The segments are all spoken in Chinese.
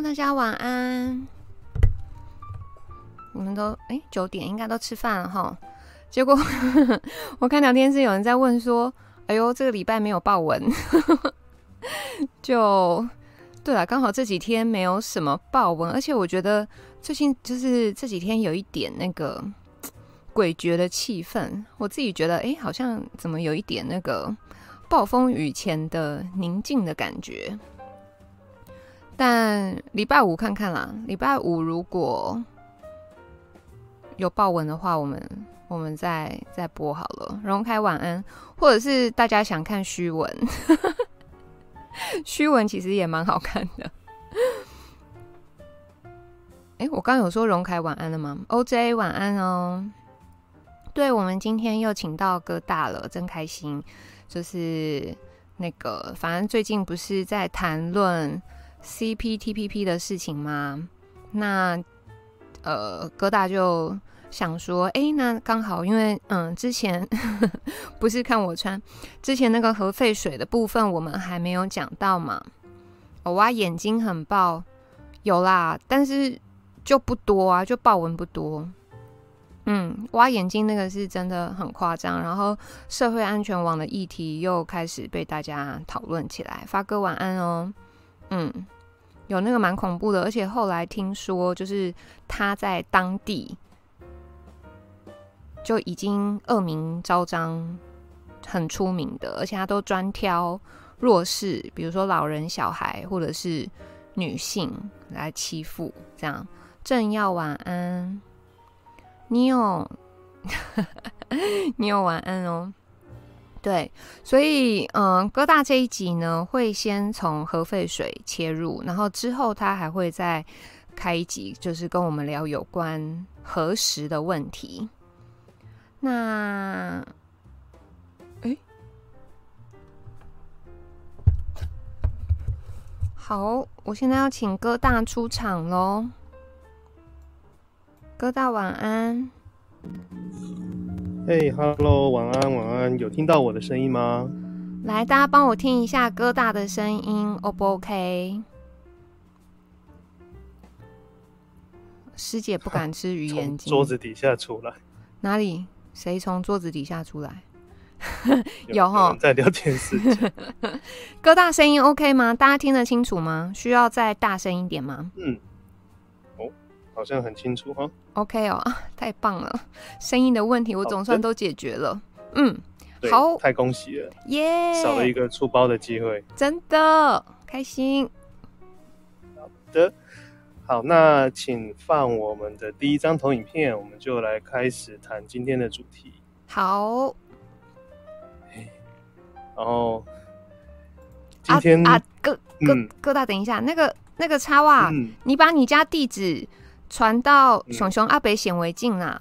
大家晚安。你们都哎九点应该都吃饭了哈。结果 我看聊天室有人在问说：“哎呦，这个礼拜没有报文。”就对了，刚好这几天没有什么报文，而且我觉得最近就是这几天有一点那个诡谲的气氛。我自己觉得哎，好像怎么有一点那个暴风雨前的宁静的感觉。但礼拜五看看啦，礼拜五如果有报文的话，我们。我们再再播好了，荣凯晚安，或者是大家想看虚文，虚文其实也蛮好看的。哎，我刚刚有说荣凯晚安了吗？OJ 晚安哦。对，我们今天又请到哥大了，真开心。就是那个，反正最近不是在谈论 CPTPP 的事情吗？那呃，哥大就。想说，哎、那刚好，因为嗯，之前 不是看我穿，之前那个核废水的部分，我们还没有讲到嘛。我挖眼睛很爆，有啦，但是就不多啊，就爆文不多。嗯，挖眼睛那个是真的很夸张，然后社会安全网的议题又开始被大家讨论起来。发哥晚安哦，嗯，有那个蛮恐怖的，而且后来听说，就是他在当地。就已经恶名昭彰，很出名的，而且他都专挑弱势，比如说老人、小孩或者是女性来欺负。这样，正要晚安，你有，你有晚安哦。对，所以嗯，哥大这一集呢，会先从核废水切入，然后之后他还会再开一集，就是跟我们聊有关核食的问题。那，哎，好，我现在要请哥大出场喽。哥大晚安。嘿哈喽，晚安晚安，有听到我的声音吗？来，大家帮我听一下哥大的声音，O 不 OK？师姐不敢吃鱼眼睛，桌子底下出来。哪里？谁从桌子底下出来？有哈，在聊天室。哥大声音 OK 吗？大家听得清楚吗？需要再大声一点吗？嗯，哦，好像很清楚哈。OK 哦，太棒了，声音的问题我总算都解决了。嗯，好，太恭喜了，耶！少了一个出包的机会，真的开心。好的。好，那请放我们的第一张投影片，我们就来开始谈今天的主题。好，然后今天啊，啊，哥哥哥大，等一下，那个那个插袜，嗯、你把你家地址传到熊熊阿北显微镜啊。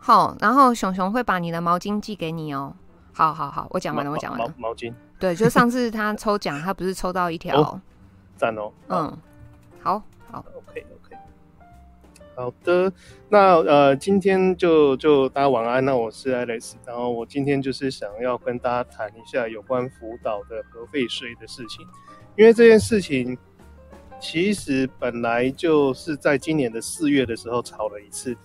好，然后熊熊会把你的毛巾寄给你哦。好好好，我讲完了，我讲完了。毛巾，对，就上次他抽奖，他不是抽到一条，赞哦，哦嗯，好。好，OK OK，好的，那呃，今天就就大家晚安。那我是 Alex，然后我今天就是想要跟大家谈一下有关福岛的核废水的事情，因为这件事情其实本来就是在今年的四月的时候吵了一次，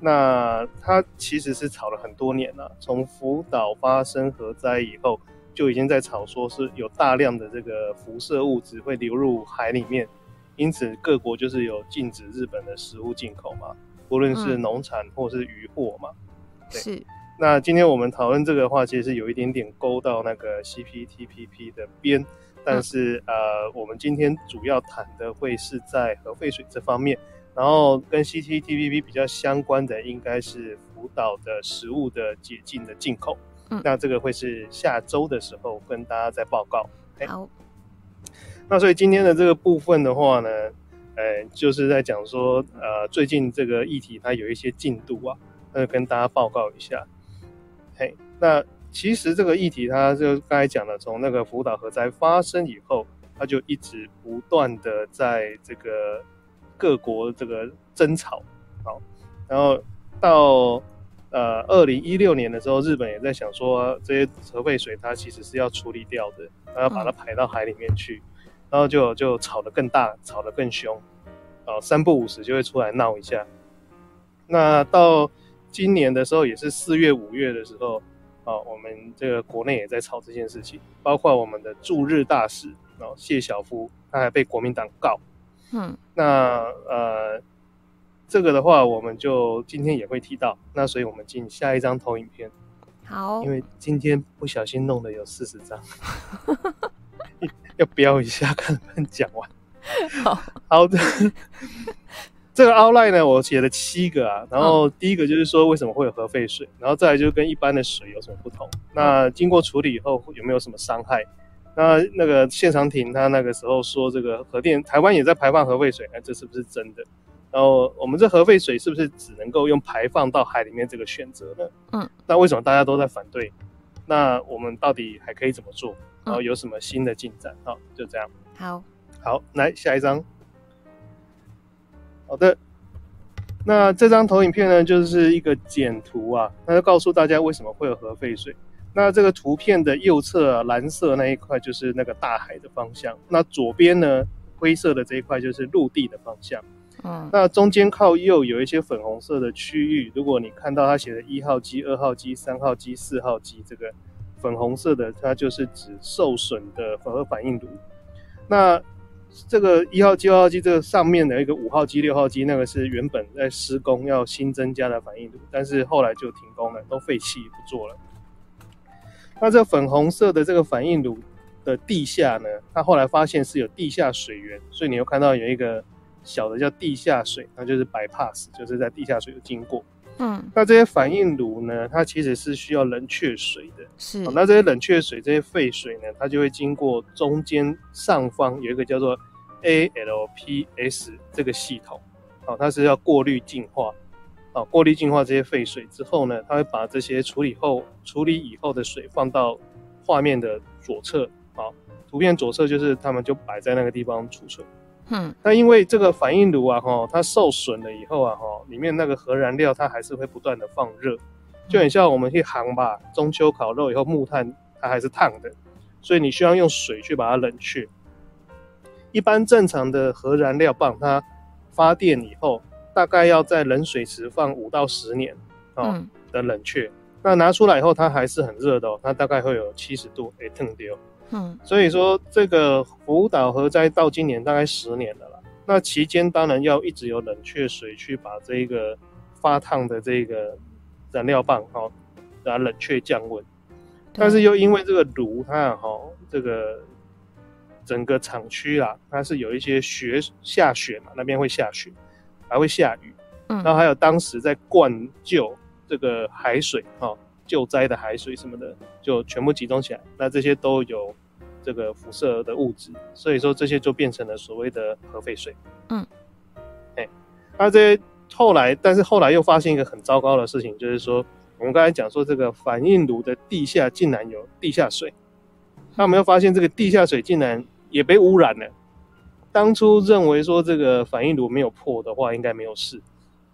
那它其实是吵了很多年了，从福岛发生核灾以后就已经在吵，说是有大量的这个辐射物质会流入海里面。因此，各国就是有禁止日本的食物进口嘛，不论是农产或是渔获嘛。嗯、对是。那今天我们讨论这个的话，其实是有一点点勾到那个 CPTPP 的边，但是、嗯、呃，我们今天主要谈的会是在核废水这方面，然后跟 CCTPP 比较相关的应该是福岛的食物的解禁的进口。嗯。那这个会是下周的时候跟大家再报告。好。那所以今天的这个部分的话呢，呃，就是在讲说，呃，最近这个议题它有一些进度啊，那就跟大家报告一下。嘿，那其实这个议题它就刚才讲了，从那个福岛核灾发生以后，它就一直不断的在这个各国这个争吵，好，然后到呃二零一六年的时候，日本也在想说，这些核废水它其实是要处理掉的，然后把它排到海里面去。然后就就吵得更大，吵得更凶。啊，三不五时就会出来闹一下。那到今年的时候，也是四月、五月的时候，啊，我们这个国内也在吵这件事情，包括我们的驻日大使哦，谢晓夫，他还被国民党告。嗯，那呃，这个的话，我们就今天也会提到。那所以我们进下一张投影片。好，因为今天不小心弄的有四十张，要标一下，看能不能讲完。好好的，这个 outline 呢，我写了七个啊。然后第一个就是说为什么会有核废水，然后再来就是跟一般的水有什么不同。那经过处理以后有没有什么伤害？那那个谢长廷他那个时候说这个核电台湾也在排放核废水，那这是不是真的？然后我们这核废水是不是只能够用排放到海里面这个选择呢？嗯，那为什么大家都在反对？那我们到底还可以怎么做？然后有什么新的进展？好，就这样。好，好，来下一张。好的，那这张投影片呢，就是一个简图啊，那就告诉大家为什么会有核废水。那这个图片的右侧啊，蓝色那一块就是那个大海的方向，那左边呢，灰色的这一块就是陆地的方向。嗯，那中间靠右有一些粉红色的区域，如果你看到它写的一号机、二号机、三号机、四号机，这个粉红色的，它就是指受损的核反应炉。那这个一号机、二号机这个上面的一个五号机、六号机，那个是原本在施工要新增加的反应炉，但是后来就停工了，都废弃不做了。那这粉红色的这个反应炉的地下呢，它后来发现是有地下水源，所以你又看到有一个小的叫地下水，那就是 bypass，就是在地下水有经过。嗯，那这些反应炉呢，它其实是需要冷却水的。是，那这些冷却水这些废水呢，它就会经过中间上方有一个叫做 ALPS 这个系统，好，它是要过滤净化。啊，过滤净化这些废水之后呢，它会把这些处理后处理以后的水放到画面的左侧。好，图片左侧就是他们就摆在那个地方储存。嗯，那因为这个反应炉啊，哈，它受损了以后啊，哈，里面那个核燃料它还是会不断的放热，就很像我们去行吧，中秋烤肉以后木炭它还是烫的，所以你需要用水去把它冷却。一般正常的核燃料棒它发电以后。大概要在冷水池放五到十年，哦的冷却，嗯、那拿出来以后它还是很热的哦，它大概会有七十度，哎，烫丢。嗯，所以说这个福岛核灾到今年大概十年了啦，那期间当然要一直有冷却水去把这个发烫的这个燃料棒哈，让它冷却降温，但是又因为这个炉它哈这个整个厂区啊，它是有一些雪下雪嘛，那边会下雪。还会下雨，嗯，然后还有当时在灌救这个海水，哈，救灾的海水什么的，就全部集中起来，那这些都有这个辐射的物质，所以说这些就变成了所谓的核废水，嗯，哎，那这些后来，但是后来又发现一个很糟糕的事情，就是说我们刚才讲说这个反应炉的地下竟然有地下水，那我们又发现这个地下水竟然也被污染了。当初认为说这个反应炉没有破的话，应该没有事。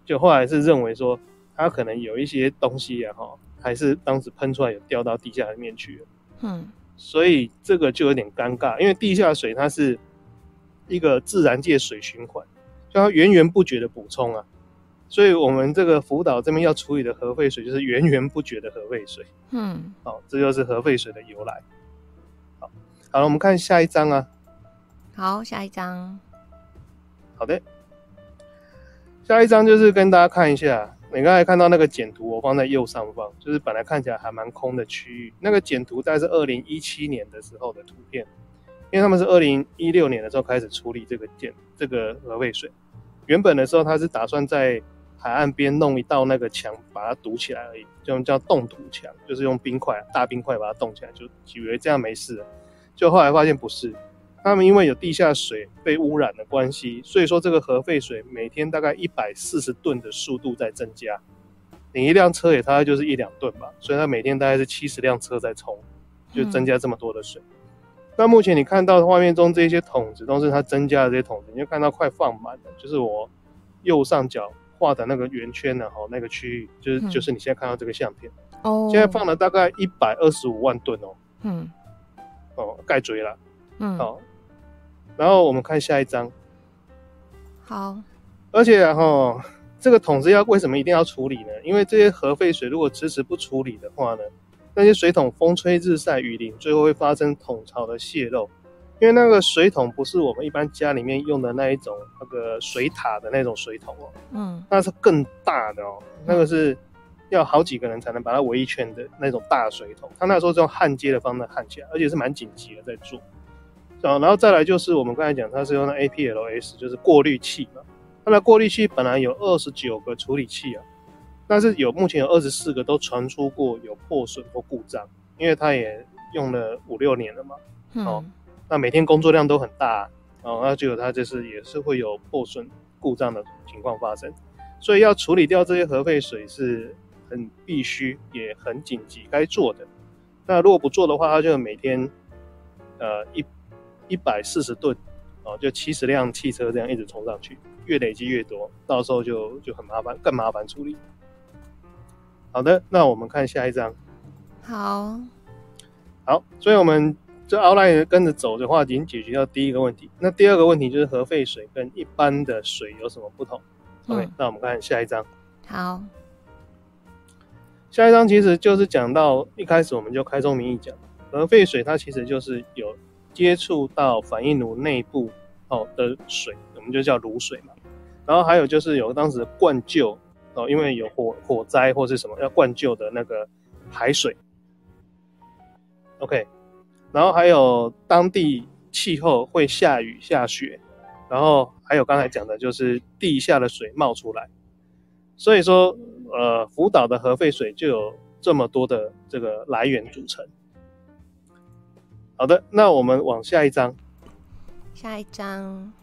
就后来是认为说它可能有一些东西也好，还是当时喷出来有掉到地下里面去了。嗯，所以这个就有点尴尬，因为地下水它是一个自然界水循环，就它源源不绝的补充啊。所以我们这个福岛这边要处理的核废水就是源源不绝的核废水。嗯，好，这就是核废水的由来。好，好了，我们看下一张啊。好，下一张。好的，下一张就是跟大家看一下，你刚才看到那个简图，我放在右上方，就是本来看起来还蛮空的区域。那个简图大概是二零一七年的时候的图片，因为他们是二零一六年的时候开始处理这个简这个核废水。原本的时候，他是打算在海岸边弄一道那个墙，把它堵起来而已，就叫冻土墙，就是用冰块大冰块把它冻起来，就以为这样没事了。就后来发现不是。他们因为有地下水被污染的关系，所以说这个核废水每天大概一百四十吨的速度在增加。你一辆车也大概就是一两吨吧，所以它每天大概是七十辆车在冲，就增加这么多的水。嗯、那目前你看到画面中这些桶子都是它增加的这些桶子，你就看到快放满了，就是我右上角画的那个圆圈的哈，那个区域就是、嗯、就是你现在看到这个相片哦，现在放了大概一百二十五万吨哦，嗯，哦盖锥了，嗯，好。然后我们看下一张。好，而且哈，这个桶子要为什么一定要处理呢？因为这些核废水如果迟迟不处理的话呢，那些水桶风吹日晒雨淋，最后会发生桶槽的泄漏。因为那个水桶不是我们一般家里面用的那一种那个水塔的那种水桶哦，嗯，那是更大的哦，那个是要好几个人才能把它围一圈的那种大水桶。他那时候是用焊接的方式焊起来，而且是蛮紧急的在做。然后再来就是我们刚才讲，它是用的 APLS，就是过滤器嘛。它的过滤器本来有二十九个处理器啊，但是有目前有二十四个都传出过有破损或故障，因为它也用了五六年了嘛，哦。嗯那每天工作量都很大，哦，那就有它就是也是会有破损、故障的情况发生，所以要处理掉这些核废水是很必须也很紧急该做的。那如果不做的话，它就每天呃一一百四十吨哦，就七十辆汽车这样一直冲上去，越累积越多，到时候就就很麻烦，更麻烦处理。好的，那我们看下一张。好，好，所以我们。这 outline 跟着走的话，已经解决掉第一个问题。那第二个问题就是核废水跟一般的水有什么不同？嗯，OK，那我们看下一张。好，下一张其实就是讲到一开始我们就开宗明义讲，核废水它其实就是有接触到反应炉内部哦的水，我们就叫炉水嘛。然后还有就是有当时灌救哦，因为有火火灾或是什么要灌救的那个海水。OK。然后还有当地气候会下雨下雪，然后还有刚才讲的就是地下的水冒出来，所以说呃福岛的核废水就有这么多的这个来源组成。好的，那我们往下一张。下一张。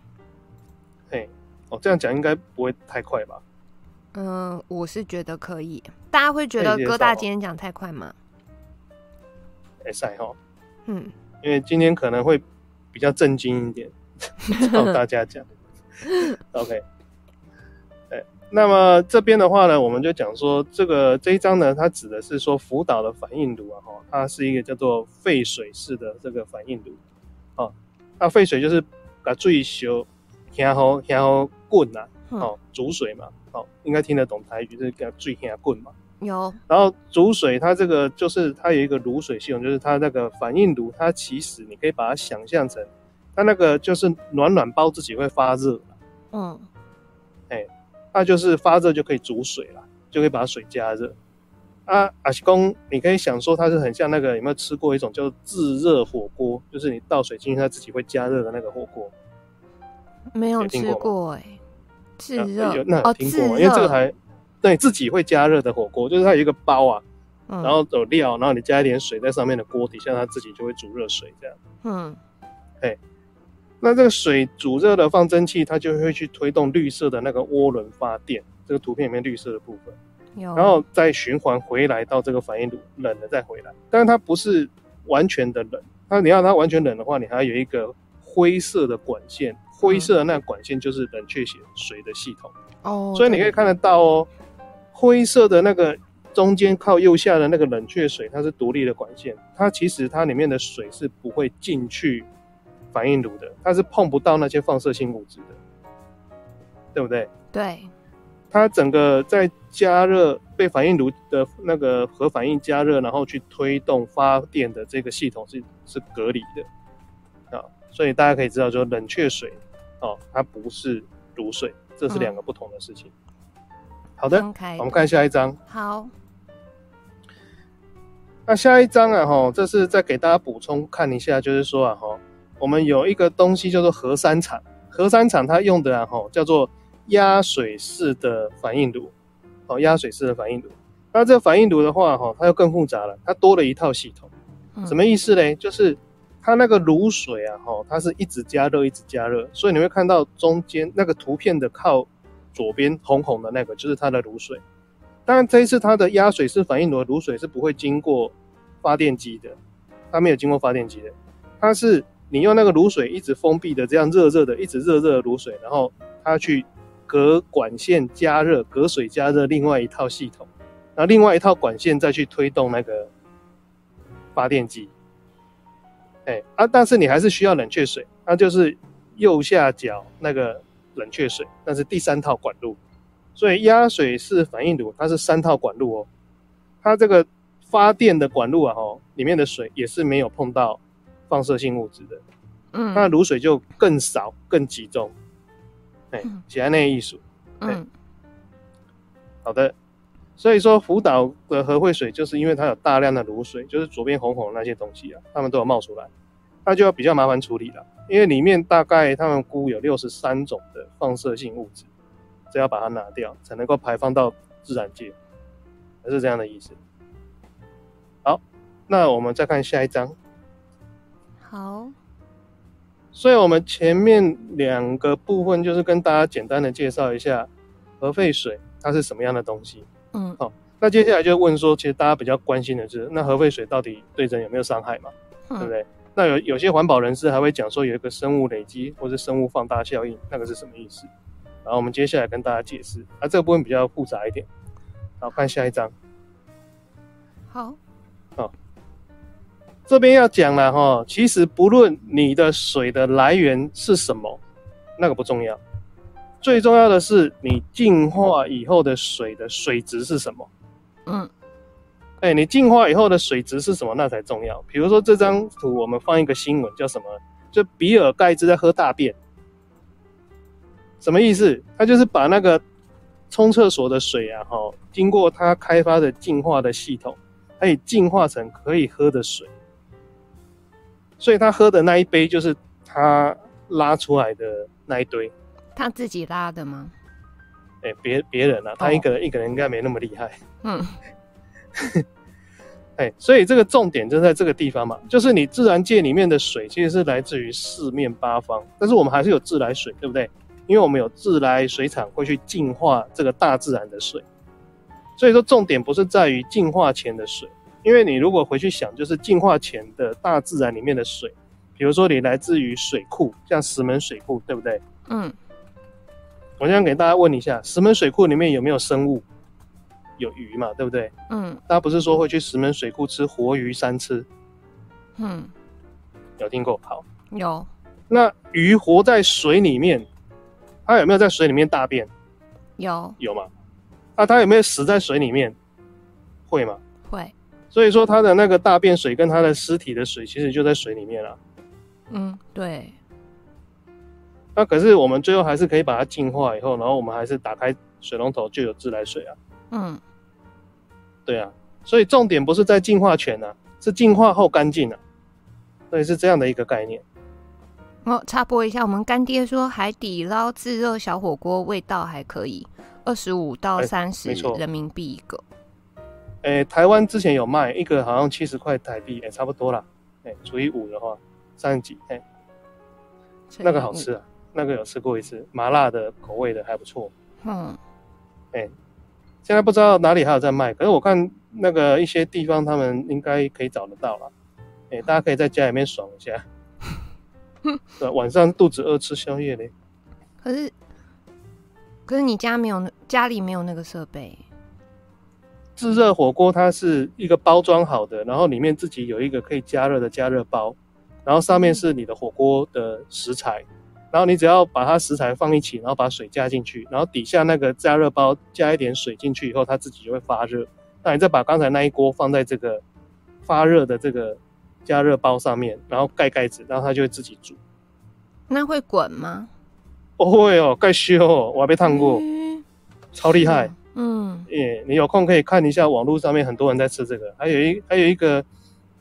嘿，哦，这样讲应该不会太快吧？嗯，我是觉得可以。大家会觉得哥大今天讲太快吗？哎，塞哈。嗯，因为今天可能会比较震惊一点，跟大家讲。OK，对，那么这边的话呢，我们就讲说这个这一章呢，它指的是说福岛的反应炉啊，哈，它是一个叫做沸水式的这个反应炉，哦，那沸水就是把最修然后然后滚呐，哦，煮水嘛，哦，应该听得懂台语，就是叫最下滚嘛。有，然后煮水，它这个就是它有一个卤水系统，就是它那个反应炉，它其实你可以把它想象成，它那个就是暖暖包自己会发热，嗯，哎，它就是发热就可以煮水了，就可以把水加热。啊，阿西公，你可以想说它是很像那个有没有吃过一种叫自热火锅，就是你倒水进去它自己会加热的那个火锅？没有吃过哎、欸，自热、啊、那有听过因为这个还。对，自己会加热的火锅，就是它有一个包啊，嗯、然后有料，然后你加一点水在上面的锅底下，它自己就会煮热水这样。嗯，哎，那这个水煮热了放蒸汽，它就会去推动绿色的那个涡轮发电，这个图片里面绿色的部分，有，然后再循环回来到这个反应炉，冷了再回来。但是它不是完全的冷，它你要它完全冷的话，你还有一个灰色的管线，灰色的那个管线就是冷却水的系统。哦，所以你可以看得到哦。灰色的那个中间靠右下的那个冷却水，它是独立的管线，它其实它里面的水是不会进去反应炉的，它是碰不到那些放射性物质的，对不对？对，它整个在加热被反应炉的那个核反应加热，然后去推动发电的这个系统是是隔离的啊，所以大家可以知道，说冷却水哦，它不是卤水，这是两个不同的事情。嗯好的，我们看下一张。好，那下一张啊，哈，这是再给大家补充看一下，就是说啊，哈，我们有一个东西叫做核三厂，核三厂它用的啊，吼，叫做压水式的反应炉，哦，压水式的反应炉。那这个反应炉的话，哈，它又更复杂了，它多了一套系统，什么意思嘞？就是它那个卤水啊，哈，它是一直加热，一直加热，所以你会看到中间那个图片的靠。左边红红的那个就是它的卤水，当然这一次它的压水式反应炉的炉水是不会经过发电机的，它没有经过发电机的，它是你用那个卤水一直封闭的这样热热的，一直热热的卤水，然后它去隔管线加热，隔水加热另外一套系统，然后另外一套管线再去推动那个发电机，哎啊，但是你还是需要冷却水，它就是右下角那个。冷却水，那是第三套管路。所以压水式反应炉它是三套管路哦，它这个发电的管路啊，哦，里面的水也是没有碰到放射性物质的，嗯，那卤水就更少、更集中，哎，写在那个艺术，嗯，好的，所以说福岛的核废水就是因为它有大量的卤水，就是左边红红的那些东西啊，它们都有冒出来，那就要比较麻烦处理了，因为里面大概他们估有六十三种的放射性物质。这要把它拿掉，才能够排放到自然界，还是这样的意思。好，那我们再看下一章。好，所以我们前面两个部分就是跟大家简单的介绍一下核废水它是什么样的东西。嗯，好，那接下来就问说，其实大家比较关心的是，那核废水到底对人有没有伤害嘛？嗯、对不对？那有有些环保人士还会讲说，有一个生物累积或是生物放大效应，那个是什么意思？然后我们接下来跟大家解释，啊，这个部分比较复杂一点。好，看下一章。好，好，这边要讲了哈，其实不论你的水的来源是什么，那个不重要，最重要的是你净化以后的水的水质是什么。嗯，哎，你净化以后的水质是什么，那才重要。比如说这张图，我们放一个新闻，叫什么？就比尔盖茨在喝大便。什么意思？他就是把那个冲厕所的水啊，哈，经过他开发的净化的系统，可以净化成可以喝的水。所以他喝的那一杯就是他拉出来的那一堆。他自己拉的吗？哎、欸，别别人啊，他一个人、oh. 一个人应该没那么厉害。嗯。哎、欸，所以这个重点就在这个地方嘛，就是你自然界里面的水其实是来自于四面八方，但是我们还是有自来水，对不对？因为我们有自来水厂会去净化这个大自然的水，所以说重点不是在于净化前的水，因为你如果回去想，就是进化前的大自然里面的水，比如说你来自于水库，像石门水库，对不对？嗯。我想给大家问一下，石门水库里面有没有生物？有鱼嘛，对不对？嗯。大家不是说会去石门水库吃活鱼三吃？嗯。有听过？好。有。那鱼活在水里面。它有没有在水里面大便？有，有吗？那它有没有死在水里面？会吗？会。所以说它的那个大便水跟它的尸体的水其实就在水里面了。嗯，对。那可是我们最后还是可以把它净化以后，然后我们还是打开水龙头就有自来水啊。嗯，对啊。所以重点不是在净化前啊，是净化后干净啊。所以是这样的一个概念。哦，插播一下，我们干爹说海底捞自热小火锅味道还可以，二十五到三十人民币一个。哎、欸，台湾之前有卖一个，好像七十块台币，哎、欸，差不多啦。诶、欸，除以五的话，三十几，诶、欸，那个好吃啊，那个有吃过一次，麻辣的口味的还不错。嗯，诶、欸，现在不知道哪里还有在卖，可是我看那个一些地方他们应该可以找得到了。诶、欸，大家可以在家里面爽一下。对，晚上肚子饿吃宵夜嘞。可是，可是你家没有，家里没有那个设备。自热火锅它是一个包装好的，然后里面自己有一个可以加热的加热包，然后上面是你的火锅的食材，然后你只要把它食材放一起，然后把水加进去，然后底下那个加热包加一点水进去以后，它自己就会发热。那你再把刚才那一锅放在这个发热的这个。加热包上面，然后盖盖子，然后它就会自己煮。那会滚吗？不会哦，盖修哦，我还没烫过，嗯、超厉害。嗯，耶，你有空可以看一下网络上面很多人在吃这个，还有一还有一个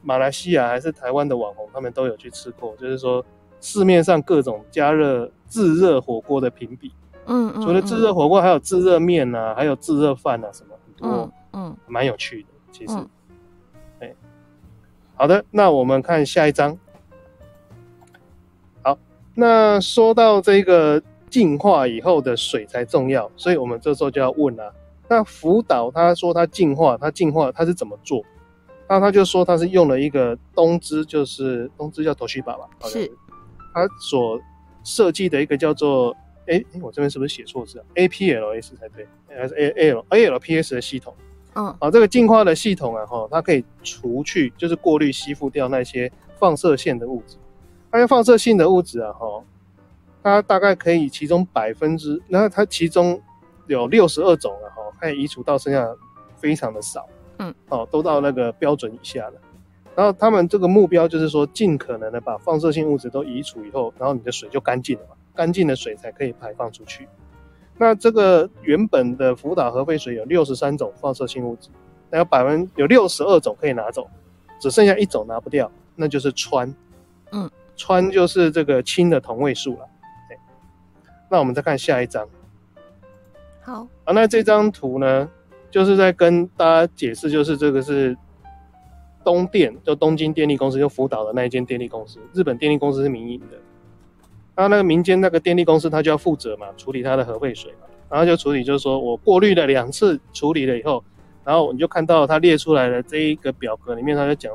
马来西亚还是台湾的网红，他们都有去吃过。就是说市面上各种加热自热火锅的评比，嗯，嗯，除了自热火锅，还有自热面啊，还有自热饭啊，什么很多，嗯，蛮有趣的，其实。嗯好的，那我们看下一章。好，那说到这个净化以后的水才重要，所以我们这时候就要问了、啊：那福岛他说他净化，他净化他是怎么做？那他就说他是用了一个东芝，就是东芝叫 Toshiba 吧？是。他所设计的一个叫做哎、欸，我这边是不是写错字啊？APLS 才对，还是 A L ALPS 的系统？嗯，啊，这个净化的系统啊，哈，它可以除去，就是过滤、吸附掉那些放射线的物质。那些放射性的物质啊，哈，它大概可以其中百分之，那它其中有六十二种了哈，可以移除到剩下非常的少，嗯，哦，都到那个标准以下了。然后他们这个目标就是说，尽可能的把放射性物质都移除以后，然后你的水就干净了嘛，干净的水才可以排放出去。那这个原本的福岛核废水有六十三种放射性物质，那有百分有六十二种可以拿走，只剩下一种拿不掉，那就是氚。嗯，氚就是这个氢的同位素了。那我们再看下一张。好，啊，那这张图呢，就是在跟大家解释，就是这个是东电，就东京电力公司，就福岛的那一间电力公司，日本电力公司是民营的。那那个民间那个电力公司，他就要负责嘛，处理他的核废水嘛。然后就处理，就是说我过滤了两次，处理了以后，然后你就看到他列出来的这一个表格里面，他就讲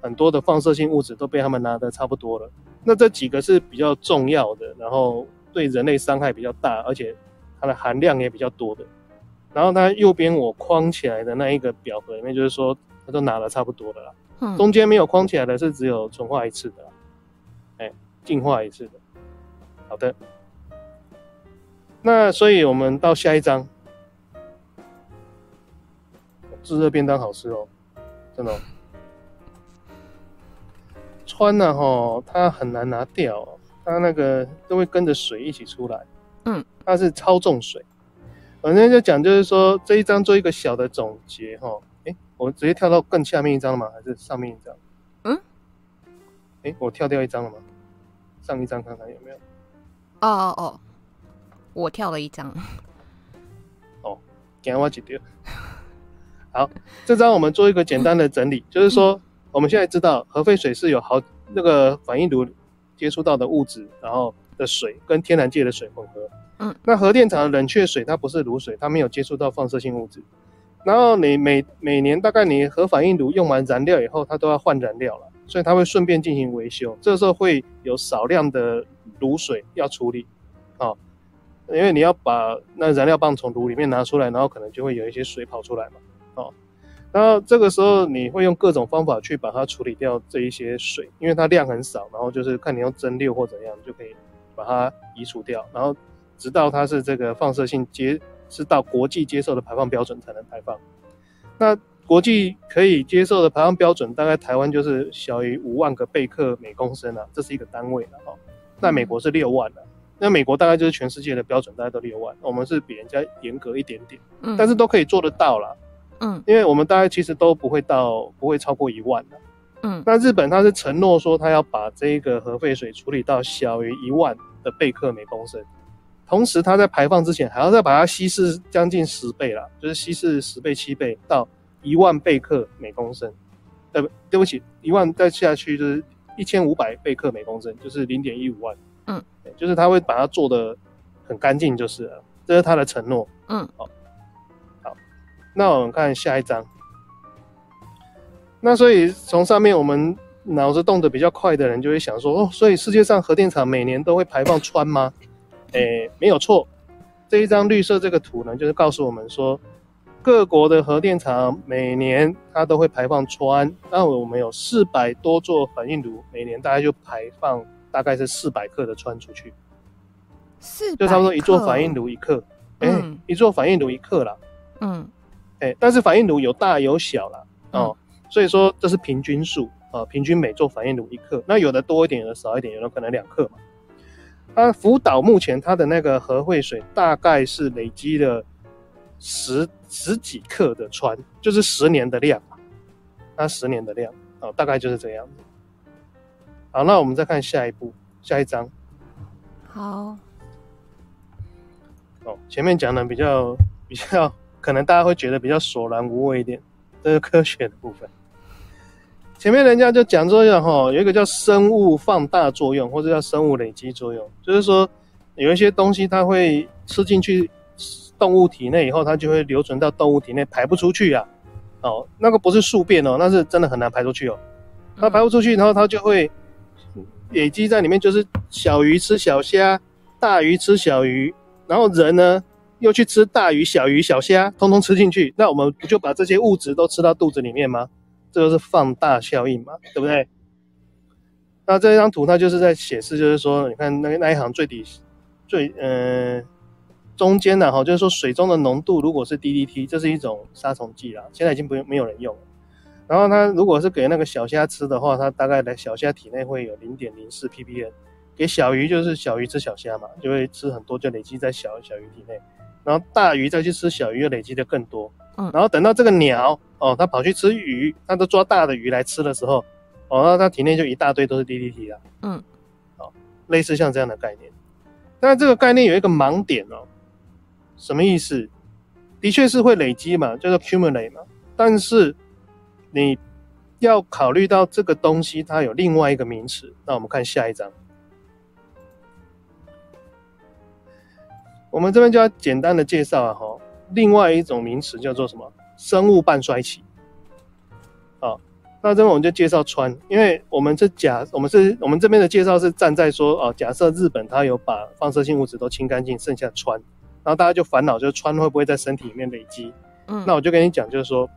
很多的放射性物质都被他们拿的差不多了。那这几个是比较重要的，然后对人类伤害比较大，而且它的含量也比较多的。然后它右边我框起来的那一个表格里面，就是说它都拿了差不多的啦。嗯，中间没有框起来的是只有纯化一次的啦，哎，净化一次的。好的，那所以我们到下一章，自热便当好吃哦，真的哦。氚呢，哈，它很难拿掉，它那个都会跟着水一起出来。嗯，它是超重水。反正就讲，就是说这一章做一个小的总结，哈。哎，我们直接跳到更下面一章了吗？还是上面一章？嗯。哎，我跳掉一张了吗？上一张看看有没有。哦哦哦，我跳了一张。哦，给我几丢。好，这张我们做一个简单的整理，就是说我们现在知道核废水是有好那个反应炉接触到的物质，然后的水跟天然界的水混合。嗯，那核电厂的冷却水它不是卤水，它没有接触到放射性物质。然后你每每年大概你核反应炉用完燃料以后，它都要换燃料了，所以它会顺便进行维修。这个时候会有少量的。卤水要处理，哦，因为你要把那燃料棒从炉里面拿出来，然后可能就会有一些水跑出来嘛，哦，然后这个时候你会用各种方法去把它处理掉这一些水，因为它量很少，然后就是看你用蒸馏或怎样就可以把它移除掉，然后直到它是这个放射性接是到国际接受的排放标准才能排放。那国际可以接受的排放标准，大概台湾就是小于五万个贝克每公升啊，这是一个单位了哦。那美国是六万的，那美国大概就是全世界的标准，大概都六万。我们是比人家严格一点点，嗯，但是都可以做得到啦，嗯，因为我们大概其实都不会到，不会超过一万的，嗯。那日本它是承诺说，它要把这个核废水处理到小于一万的贝克每公升，同时它在排放之前还要再把它稀释将近十倍啦，就是稀释十倍、七倍到一万贝克每公升。呃，不，对不起，一万再下去就是。一千五百贝克每公升，就是零点一五万。嗯，就是他会把它做的很干净，就是了，这是他的承诺。嗯，好，好，那我们看下一章。那所以从上面我们脑子动得比较快的人就会想说，哦，所以世界上核电厂每年都会排放氚吗？诶，没有错。这一张绿色这个图呢，就是告诉我们说。各国的核电厂每年它都会排放氚，那我们有四百多座反应炉，每年大概就排放大概是四百克的氚出去，四就差不多一座反应炉一克，哎、嗯。欸，一座反应炉一克啦，嗯，哎、欸，但是反应炉有大有小啦，哦、嗯，所以说这是平均数啊，平均每座反应炉一克，那有的多一点，有的少一点，有的可能两克嘛。它福岛目前它的那个核废水大概是累积了。十十几克的氚，就是十年的量，它十年的量哦，大概就是这样子。好，那我们再看下一步，下一章。好。哦，前面讲的比较比较，可能大家会觉得比较索然无味一点，这是科学的部分。前面人家就讲说要哈，有一个叫生物放大作用，或者叫生物累积作用，就是说有一些东西它会吃进去。动物体内以后，它就会留存到动物体内，排不出去啊。哦，那个不是宿便哦，那是真的很难排出去哦。它排不出去，然后它就会累积在里面，就是小鱼吃小虾，大鱼吃小鱼，然后人呢又去吃大鱼、小鱼、小虾，通通吃进去。那我们不就把这些物质都吃到肚子里面吗？这就是放大效应嘛，对不对？那这张图它就是在显示，就是说，你看那那一行最底最呃中间的哈，就是说水中的浓度如果是 DDT，这是一种杀虫剂啦，现在已经不用没有人用了。然后它如果是给那个小虾吃的话，它大概在小虾体内会有零点零四 ppm，给小鱼就是小鱼吃小虾嘛，就会吃很多，就累积在小小鱼体内。然后大鱼再去吃小鱼，又累积的更多。嗯，然后等到这个鸟哦，它跑去吃鱼，它都抓大的鱼来吃的时候。哦，那它体内就一大堆都是 DDT 了。嗯，好，类似像这样的概念。但这个概念有一个盲点哦，什么意思？的确是会累积嘛，叫做 accumulate 嘛。但是你要考虑到这个东西它有另外一个名词。那我们看下一张，我们这边就要简单的介绍啊，哈，另外一种名词叫做什么？生物半衰期。好那这边我们就介绍氚，因为我们是假，我们是我们这边的介绍是站在说，哦，假设日本它有把放射性物质都清干净，剩下氚，然后大家就烦恼，就是氚会不会在身体里面累积？嗯，那我就跟你讲，就是说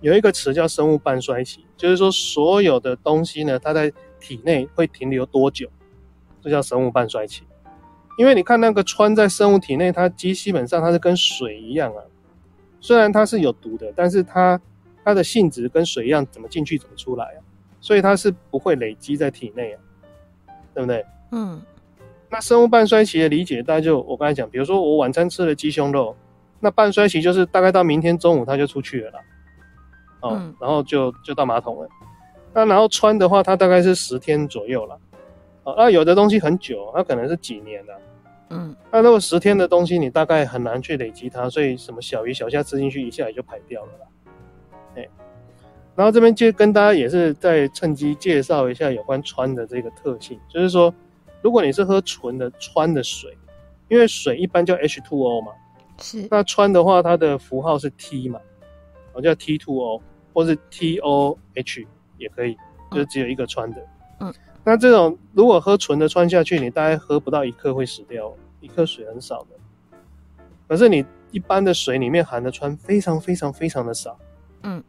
有一个词叫生物半衰期，就是说所有的东西呢，它在体内会停留多久，这叫生物半衰期。因为你看那个氚在生物体内，它基基本上它是跟水一样啊，虽然它是有毒的，但是它。它的性质跟水一样，怎么进去怎么出来啊？所以它是不会累积在体内啊，对不对？嗯。那生物半衰期的理解，大家就我刚才讲，比如说我晚餐吃了鸡胸肉，那半衰期就是大概到明天中午它就出去了啦，哦，嗯、然后就就到马桶了。那然后穿的话，它大概是十天左右了，啊，那有的东西很久，它可能是几年了，嗯。那如果十天的东西，你大概很难去累积它，所以什么小鱼小虾吃进去一下也就排掉了啦。然后这边就跟大家也是再趁机介绍一下有关川的这个特性，就是说，如果你是喝纯的川的水，因为水一般叫 H2O 嘛，是，那川的话它的符号是 T 嘛，我叫 T2O 或是 TOH 也可以，就是只有一个川的，嗯，那这种如果喝纯的穿下去，你大概喝不到一克会死掉，一克水很少的，可是你一般的水里面含的氚非常非常非常的少，嗯。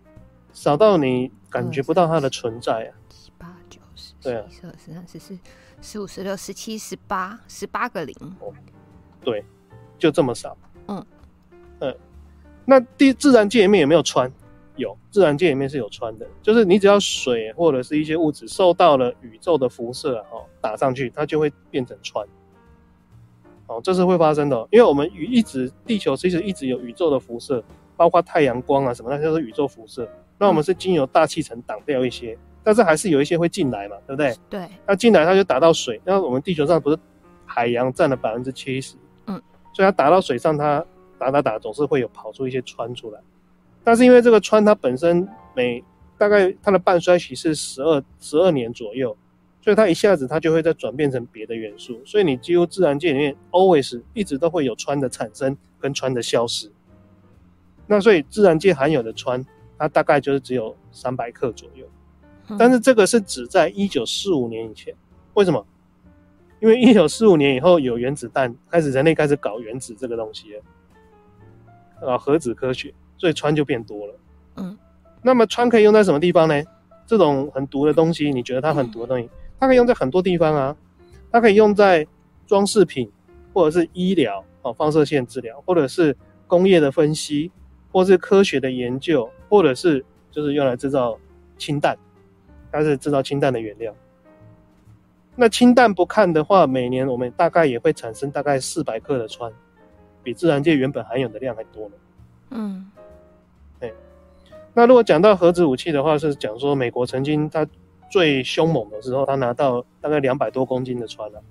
少到你感觉不到它的存在啊！七八九十，对啊，十二十三十四十五十六十七十八十八个零，哦，对，就这么少。嗯嗯，那第自然界里面有没有氚？有，自然界里面是有穿的。就是你只要水或者是一些物质受到了宇宙的辐射哦，打上去，它就会变成穿。哦，这是会发生的，因为我们宇一直地球其实一直有宇宙的辐射，包括太阳光啊什么，那就是宇宙辐射。那我们是经由大气层挡掉一些，但是还是有一些会进来嘛，对不对？对。那进来它就打到水，那我们地球上不是海洋占了百分之七十，嗯，所以它打到水上，它打打打总是会有跑出一些穿出来。但是因为这个氚它本身每大概它的半衰期是十二十二年左右，所以它一下子它就会再转变成别的元素，所以你几乎自然界里面 always 一直都会有氚的产生跟氚的消失。那所以自然界含有的川。它大概就是只有三百克左右，但是这个是指在一九四五年以前。为什么？因为一九四五年以后有原子弹，开始人类开始搞原子这个东西了，啊，核子科学，所以氚就变多了。嗯，那么氚可以用在什么地方呢？这种很毒的东西，你觉得它很毒的东西，它可以用在很多地方啊。它可以用在装饰品，或者是医疗啊，放射线治疗，或者是工业的分析。或是科学的研究，或者是就是用来制造氢弹，它是制造氢弹的原料。那氢弹不看的话，每年我们大概也会产生大概四百克的氚，比自然界原本含有的量还多呢。嗯，对。那如果讲到核子武器的话，是讲说美国曾经它最凶猛的时候，它拿到大概两百多公斤的船了。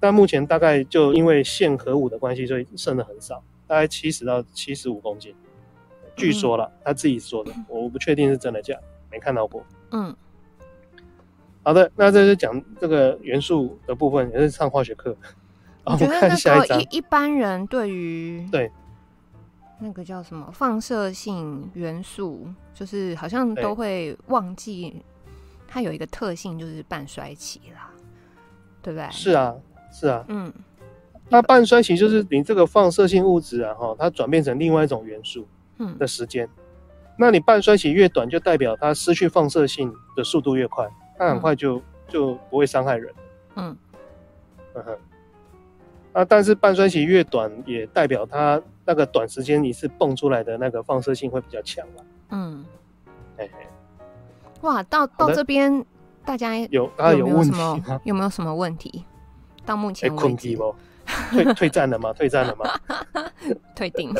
但目前大概就因为限核武的关系，所以剩的很少。大概七十到七十五公斤，据说了，他自己说的，我不确定是真的假，没看到过。嗯，好的，那这是讲这个元素的部分，也是上化学课。我们看下一张。一一般人对于对那个叫什么放射性元素，就是好像都会忘记它有一个特性，就是半衰期啦，对不对？是啊，是啊，嗯。那半衰期就是你这个放射性物质啊，哈，它转变成另外一种元素，嗯，的时间。那你半衰期越短，就代表它失去放射性的速度越快，它很快就就不会伤害人。嗯，嗯哼。啊，但是半衰期越短，也代表它那个短时间一次蹦出来的那个放射性会比较强嘛。嗯，嘿嘿。哇，到到这边大家有大家有问题吗？有没有什么问题？到目前为止，欸、退退战了吗？退战了吗？退订。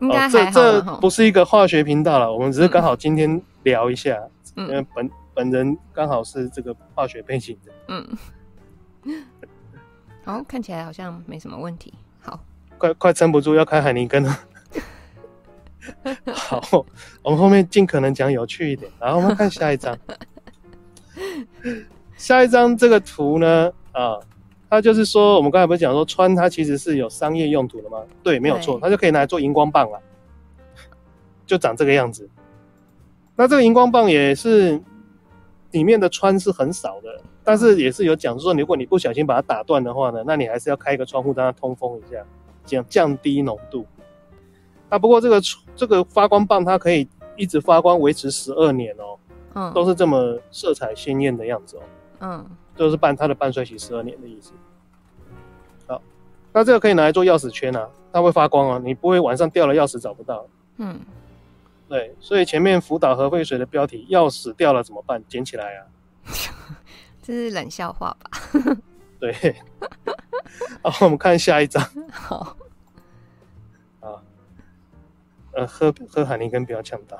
应该。哦、这这不是一个化学频道了，我们只是刚好今天聊一下，嗯、因为本本人刚好是这个化学背景的。嗯。好，看起来好像没什么问题。好，快快撑不住要开海尼根了。好，我们后面尽可能讲有趣一点。然后我们看下一张。下一张这个图呢，啊，它就是说，我们刚才不是讲说穿它其实是有商业用途的吗？对，没有错，它就可以拿来做荧光棒了，就长这个样子。那这个荧光棒也是里面的穿是很少的。但是也是有讲说，如果你不小心把它打断的话呢，那你还是要开一个窗户让它通风一下，降降低浓度。啊，不过这个这个发光棒它可以一直发光维持十二年哦，嗯，都是这么色彩鲜艳的样子哦，嗯，就是半它的半衰期十二年的意思。好，那这个可以拿来做钥匙圈啊，它会发光啊，你不会晚上掉了钥匙找不到。嗯，对，所以前面福岛核废水的标题，钥匙掉了怎么办？捡起来啊。这是冷笑话吧？对。好，我们看下一张。好。啊。呃，喝喝海林根不要呛到。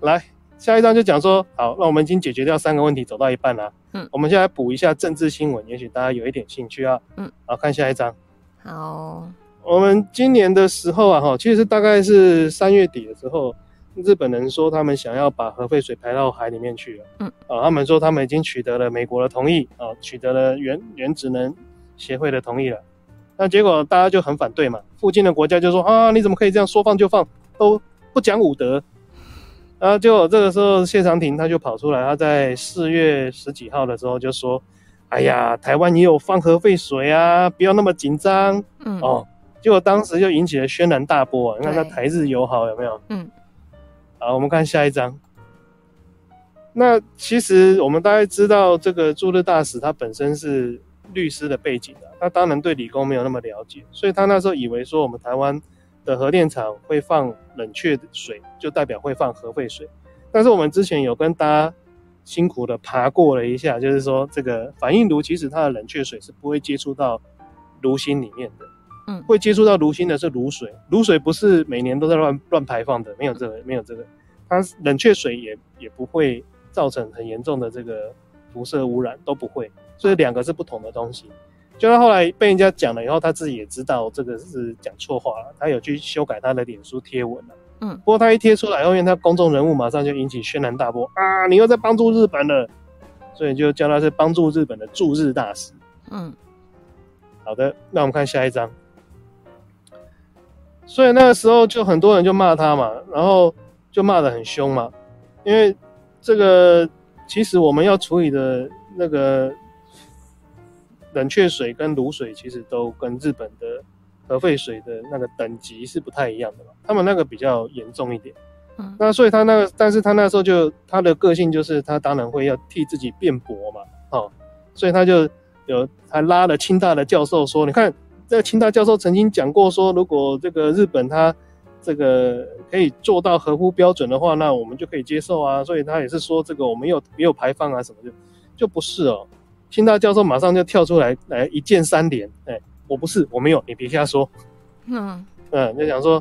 来，下一张就讲说，好，那我们已经解决掉三个问题，走到一半了。嗯。我们现在补一下政治新闻，也许大家有一点兴趣啊。嗯。好，看下一张。好。我们今年的时候啊，哈，其实大概是三月底的时候。日本人说他们想要把核废水排到海里面去了。嗯，啊，他们说他们已经取得了美国的同意，啊，取得了原原子能协会的同意了。那结果大家就很反对嘛，附近的国家就说啊，你怎么可以这样说放就放，都不讲武德。然后就这个时候谢长廷他就跑出来，他在四月十几号的时候就说，哎呀，台湾也有放核废水啊，不要那么紧张。嗯，哦，结果当时就引起了轩然大波啊，你看他台日友好有没有？嗯。好，我们看下一张。那其实我们大概知道，这个驻日大使他本身是律师的背景的，他当然对理工没有那么了解，所以他那时候以为说我们台湾的核电厂会放冷却水，就代表会放核废水。但是我们之前有跟大家辛苦的爬过了一下，就是说这个反应炉其实它的冷却水是不会接触到炉心里面的。嗯，会接触到炉心的是卤水，卤水不是每年都在乱乱排放的，没有这个，没有这个，它冷却水也也不会造成很严重的这个辐射污染，都不会，所以两个是不同的东西。就他后来被人家讲了以后，他自己也知道这个是讲错话了，他有去修改他的脸书贴文了。嗯，不过他一贴出来后面，他公众人物马上就引起轩然大波啊！你又在帮助日本了，所以就叫他是帮助日本的驻日大使。嗯，好的，那我们看下一张。所以那个时候就很多人就骂他嘛，然后就骂得很凶嘛，因为这个其实我们要处理的那个冷却水跟卤水，其实都跟日本的核废水的那个等级是不太一样的嘛，他们那个比较严重一点。嗯，那所以他那个，但是他那时候就他的个性就是他当然会要替自己辩驳嘛，哦，所以他就有还拉了清大的教授说，你看。这清大教授曾经讲过说，如果这个日本他这个可以做到合乎标准的话，那我们就可以接受啊。所以他也是说，这个我们有没有排放啊什么的，就不是哦。清大教授马上就跳出来，来一键三连，哎，我不是，我没有，你别瞎说。嗯 嗯，就讲说，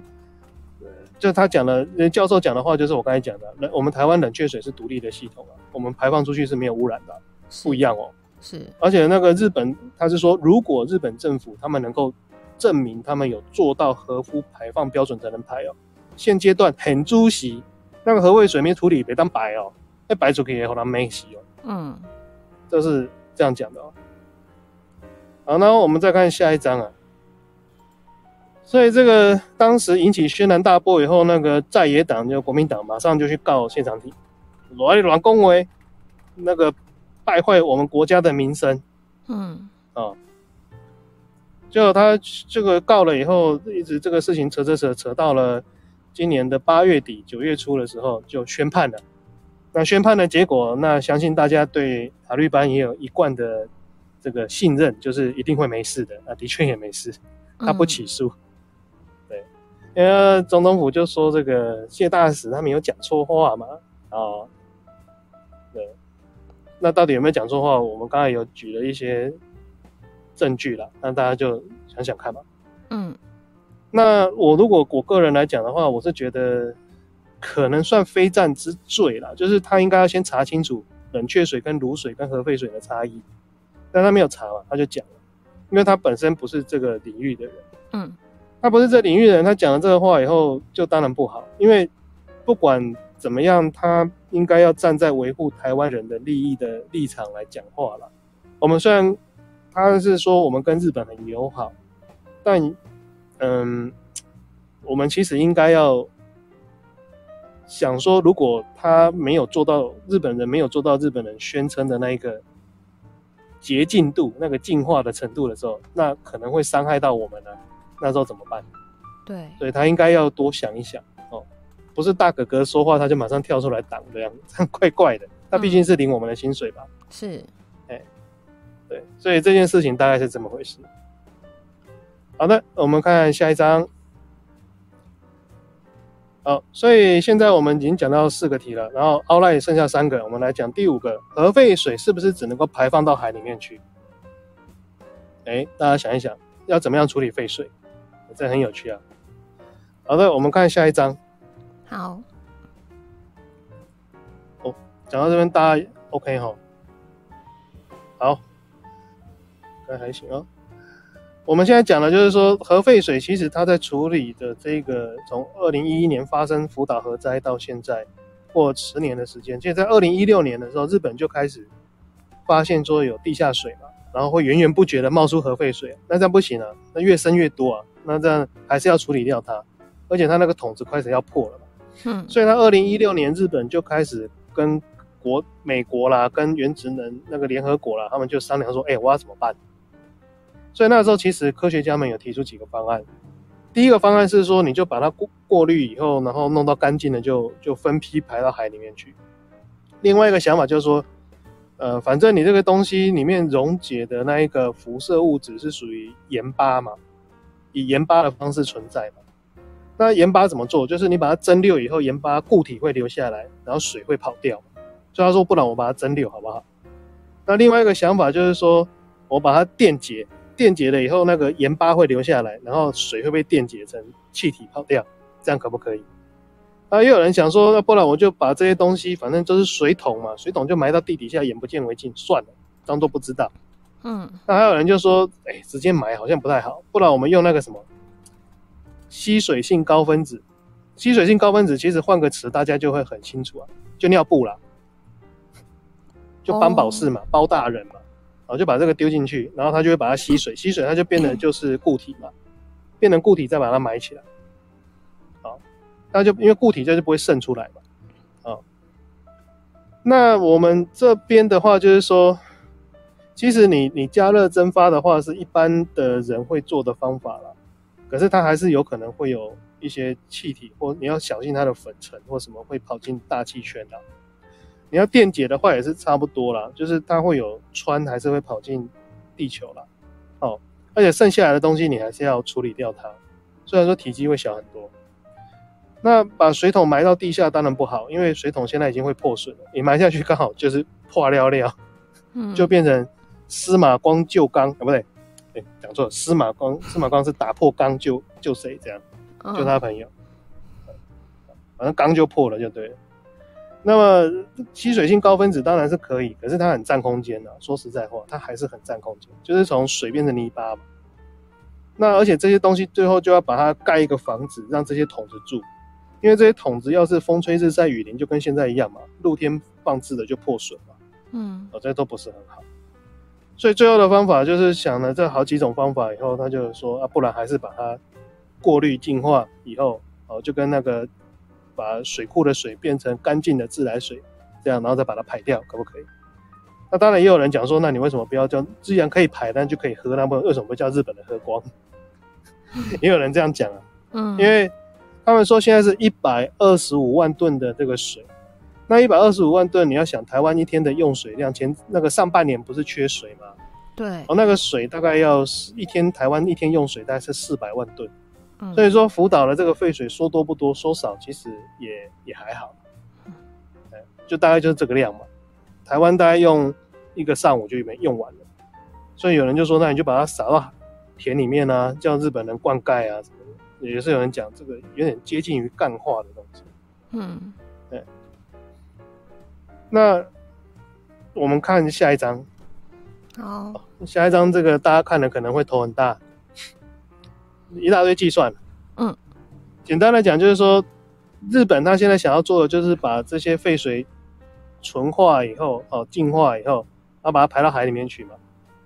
就他讲的，教授讲的话就是我刚才讲的，我们台湾冷却水是独立的系统啊，我们排放出去是没有污染的，不一样哦。是，而且那个日本，他是说，如果日本政府他们能够证明他们有做到合乎排放标准才能排哦。现阶段很猪席，那个核废水没处理别当白哦，那白出去也好难没洗哦。嗯，这是这样讲的哦。好，那我们再看下一张啊。所以这个当时引起轩然大波以后，那个在野党就国民党马上就去告谢长廷，乱乱恭维那个。败坏我们国家的名声，嗯啊，就他这个告了以后，一直这个事情扯扯扯扯到了今年的八月底九月初的时候就宣判了，那宣判的结果，那相信大家对塔利班也有一贯的这个信任，就是一定会没事的。那的确也没事，他不起诉。嗯、对，因为总统府就说这个谢大使他没有讲错话嘛。啊，对，那到底有没有讲错话？我们刚才有举了一些证据了，那大家就想想看吧。嗯，那我如果我个人来讲的话，我是觉得。可能算非战之罪了，就是他应该要先查清楚冷却水跟卤水跟核废水的差异，但他没有查嘛，他就讲了，因为他本身不是这个领域的人，嗯，他不是这领域的人，他讲了这个话以后就当然不好，因为不管怎么样，他应该要站在维护台湾人的利益的立场来讲话了。我们虽然他是说我们跟日本很友好，但嗯，我们其实应该要。想说，如果他没有做到日本人没有做到日本人宣称的那一个洁净度、那个进化的程度的时候，那可能会伤害到我们呢、啊。那时候怎么办？对，所以他应该要多想一想哦，不是大哥哥说话他就马上跳出来挡这样，这样怪怪的。他毕竟是领我们的薪水吧？嗯、是，哎，对，所以这件事情大概是这么回事。好的，我们看下一章。好，所以现在我们已经讲到四个题了，然后 outline 剩下三个，我们来讲第五个，核废水是不是只能够排放到海里面去？哎，大家想一想，要怎么样处理废水？这很有趣啊。好的，我们看下一章。好。哦，讲到这边大家 OK 哈？好，该还行哦。我们现在讲的，就是说核废水其实它在处理的这个，从二零一一年发生福岛核灾到现在，过十年的时间。其实，在二零一六年的时候，日本就开始发现说有地下水嘛，然后会源源不绝的冒出核废水，那这样不行啊，那越生越多啊，那这样还是要处理掉它，而且它那个桶子开始要破了。嗯，所以它二零一六年日本就开始跟国美国啦，跟原子能那个联合国啦，他们就商量说，哎，我要怎么办？所以那时候，其实科学家们有提出几个方案。第一个方案是说，你就把它过过滤以后，然后弄到干净的就，就就分批排到海里面去。另外一个想法就是说，呃，反正你这个东西里面溶解的那一个辐射物质是属于盐巴嘛，以盐巴的方式存在嘛。那盐巴怎么做？就是你把它蒸馏以后，盐巴固体会留下来，然后水会跑掉。所以他说，不然我把它蒸馏好不好？那另外一个想法就是说，我把它电解。电解了以后，那个盐巴会留下来，然后水会被电解成气体跑掉，这样可不可以？啊，又有人想说，那不然我就把这些东西，反正就是水桶嘛，水桶就埋到地底下，眼不见为净，算了，当做不知道。嗯，那还有人就说，哎，直接埋好像不太好，不然我们用那个什么吸水性高分子。吸水性高分子其实换个词，大家就会很清楚啊，就尿布啦，就帮宝适嘛，哦、包大人嘛。然后就把这个丢进去，然后它就会把它吸水，吸水它就变得就是固体嘛，变成固体再把它埋起来，好，那就因为固体就是不会渗出来嘛，啊，那我们这边的话就是说，其实你你加热蒸发的话是一般的人会做的方法啦，可是它还是有可能会有一些气体或你要小心它的粉尘或什么会跑进大气圈的。你要电解的话也是差不多啦，就是它会有氚，还是会跑进地球啦。哦，而且剩下来的东西你还是要处理掉它，虽然说体积会小很多。那把水桶埋到地下当然不好，因为水桶现在已经会破损了，你埋下去刚好就是破料料，嗯，就变成司马光旧缸啊，不对，哎，讲错，司马光，司马光是打破缸救救谁这样，救他朋友，反正缸就破了就对了。那么吸水性高分子当然是可以，可是它很占空间的。说实在话，它还是很占空间，就是从水变成泥巴嘛。那而且这些东西最后就要把它盖一个房子，让这些桶子住，因为这些桶子要是风吹日晒雨淋，就跟现在一样嘛，露天放置的就破损嘛。嗯，哦，这些都不是很好。所以最后的方法就是想了这好几种方法以后，他就说啊，不然还是把它过滤净化以后，哦，就跟那个。把水库的水变成干净的自来水，这样然后再把它排掉，可不可以？那当然也有人讲说，那你为什么不要叫？既然可以排，但就可以喝，那么为什么不叫日本的喝光？也有人这样讲啊，嗯，因为他们说现在是一百二十五万吨的这个水，那一百二十五万吨，你要想台湾一天的用水量，前那个上半年不是缺水吗？对，哦，那个水大概要一天，台湾一天用水大概是四百万吨。嗯，所以说福岛的这个废水说多不多，说少其实也也还好。就大概就是这个量嘛。台湾大概用一个上午就没用完了。所以有人就说，那你就把它撒到田里面啊，叫日本人灌溉啊什么的。也是有人讲这个有点接近于干化的东西。嗯，对。那我们看下一张。好，下一张这个大家看了可能会头很大，一大堆计算。嗯，简单来讲就是说，日本他现在想要做的就是把这些废水纯化以后，哦，净化以后，然后把它排到海里面去嘛。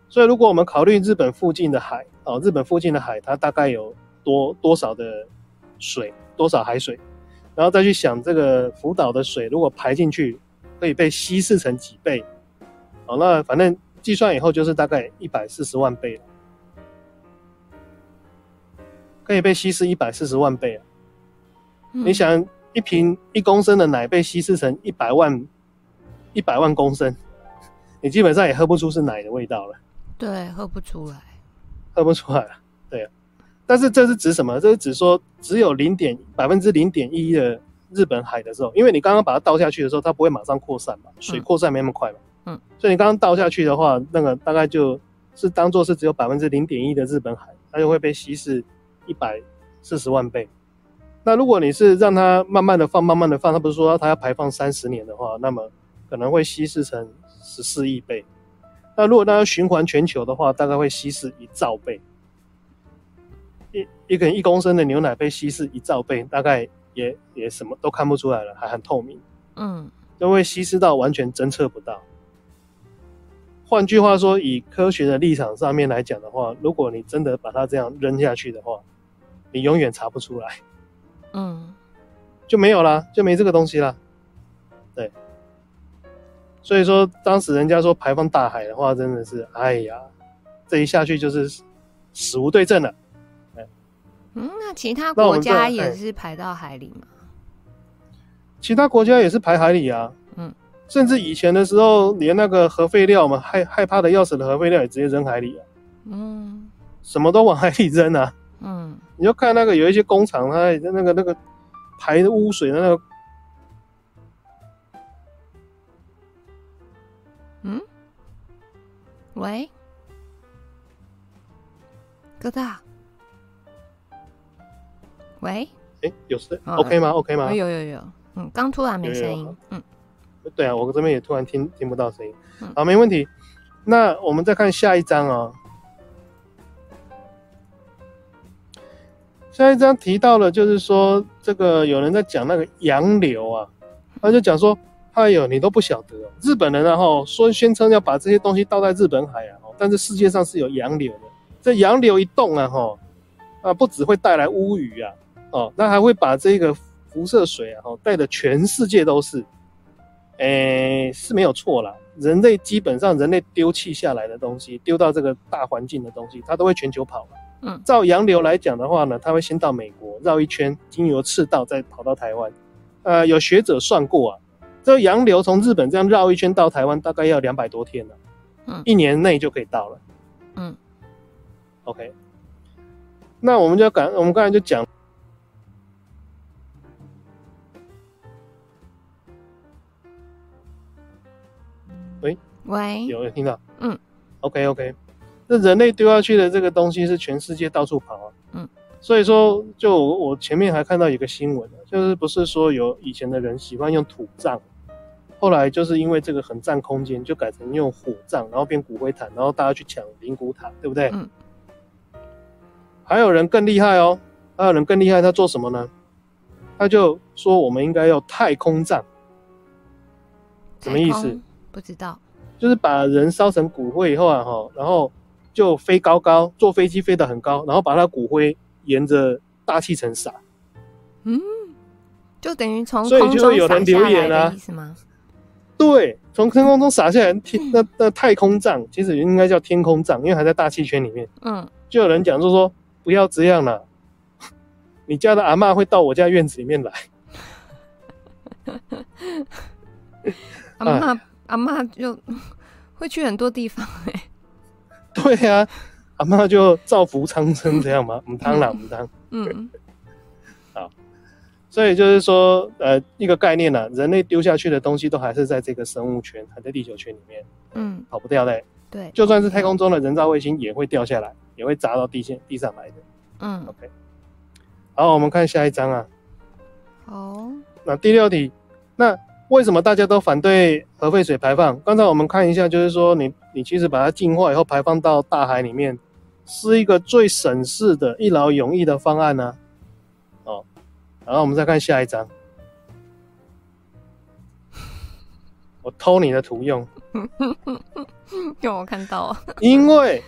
所以如果我们考虑日本附近的海，哦，日本附近的海它大概有多多少的水，多少海水，然后再去想这个福岛的水如果排进去，可以被稀释成几倍，哦，那反正。计算以后就是大概一百四十万倍了，可以被稀释一百四十万倍啊！嗯、你想一瓶一公升的奶被稀释成一百万一百万公升，你基本上也喝不出是奶的味道了。对，喝不出来，喝不出来了。对啊，但是这是指什么？这是指说只有零点百分之零点一的日本海的时候，因为你刚刚把它倒下去的时候，它不会马上扩散嘛，水扩散没那么快嘛。嗯嗯，所以你刚刚倒下去的话，那个大概就是当做是只有百分之零点一的日本海，它就会被稀释一百四十万倍。那如果你是让它慢慢的放，慢慢的放，它不是说它要排放三十年的话，那么可能会稀释成十四亿倍。那如果它要循环全球的话，大概会稀释一兆倍。一一个一公升的牛奶被稀释一兆倍，大概也也什么都看不出来了，还很透明。嗯，都会稀释到完全侦测不到。换句话说，以科学的立场上面来讲的话，如果你真的把它这样扔下去的话，你永远查不出来，嗯，就没有啦，就没这个东西啦。对，所以说当时人家说排放大海的话，真的是，哎呀，这一下去就是死无对证了。嗯，那其他国家也是排到海里吗？其他国家也是排海里啊。嗯甚至以前的时候，连那个核废料嘛，害害怕的要死的核废料也直接扔海里啊。嗯，什么都往海里扔啊。嗯，你就看那个有一些工厂，它那个那个排污水的那个。嗯？喂？哥大？喂？哎、欸，有声、哦、？OK 吗？OK 吗？有有有。嗯，刚突然没声音。有有嗯。对啊，我这边也突然听听不到声音，好，没问题。那我们再看下一章啊，下一章提到了，就是说这个有人在讲那个洋流啊，他就讲说，哎呦，你都不晓得，哦日本人然后说宣称要把这些东西倒在日本海啊，但是世界上是有洋流的，这洋流一动啊，哈，啊，不只会带来乌鱼啊，哦，那还会把这个辐射水啊，哦带的全世界都是。诶、欸，是没有错啦。人类基本上，人类丢弃下来的东西，丢到这个大环境的东西，它都会全球跑了。嗯，照洋流来讲的话呢，它会先到美国绕一圈，经由赤道再跑到台湾。呃，有学者算过啊，这个洋流从日本这样绕一圈到台湾，大概要两百多天了。嗯，一年内就可以到了。嗯，OK。那我们就刚，我们刚才就讲。喂喂，有有听到？嗯，OK OK，那人类丢下去的这个东西是全世界到处跑啊。嗯，所以说，就我我前面还看到一个新闻，就是不是说有以前的人喜欢用土葬，后来就是因为这个很占空间，就改成用火葬，然后变骨灰坛，然后大家去抢灵骨塔，对不对？嗯。还有人更厉害哦，还有人更厉害，他做什么呢？他就说我们应该要太空葬，什么意思？不知道，就是把人烧成骨灰以后啊，哈，然后就飞高高，坐飞机飞得很高，然后把他骨灰沿着大气层撒，嗯，就等于从所以就会有人留言啊，意思吗？对，从天空中洒下来，天那那太空葬其实应该叫天空葬，因为还在大气圈里面。嗯，就有人讲就说不要这样了，你家的阿嬷会到我家院子里面来。阿妈阿妈就会去很多地方哎、欸。对呀、啊，阿妈就造福苍生这样吗？唔当啦，唔当。嗯。好，所以就是说，呃，一个概念呢、啊，人类丢下去的东西都还是在这个生物圈，还在地球圈里面，嗯，跑不掉的。对，就算是太空中的人造卫星也会掉下来，也会砸到地线地上来的。嗯，OK。好，我们看下一章啊。好，那第六题，那为什么大家都反对核废水排放？刚才我们看一下，就是说你你其实把它净化以后排放到大海里面，是一个最省事的、一劳永逸的方案呢、啊。哦，然后我们再看下一张，我偷你的图用，有我看到啊，因为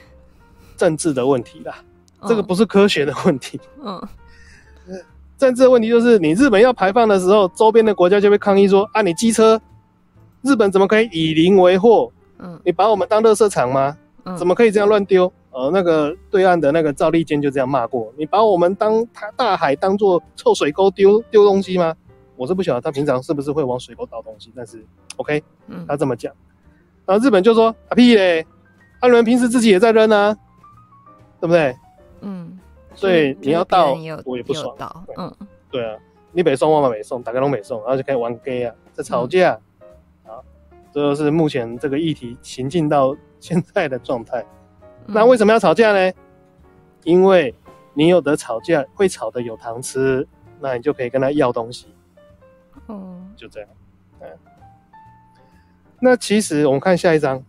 政治的问题啦，嗯、这个不是科学的问题，嗯。政治的问题就是，你日本要排放的时候，周边的国家就会抗议说：“啊，你机车，日本怎么可以以邻为壑？嗯，你把我们当垃圾场吗？嗯，怎么可以这样乱丢？”呃，那个对岸的那个赵立坚就这样骂过：“你把我们当他大海当做臭水沟丢丢东西吗？”我是不晓得他平常是不是会往水沟倒东西，但是 OK，嗯，他这么讲，然后日本就说：“啊屁嘞，阿伦平时自己也在扔啊，对不对？”嗯。所以你要到，我也不爽。嗯，对啊，你北送，我嘛北送，大家都北送，然后就可以玩 gay 啊，在吵架。啊、嗯，这就是目前这个议题行进到 现在的状态。嗯、那为什么要吵架呢？因为你有的吵架，会吵的有糖吃，那你就可以跟他要东西。嗯，就这样。嗯，那其实我们看下一章。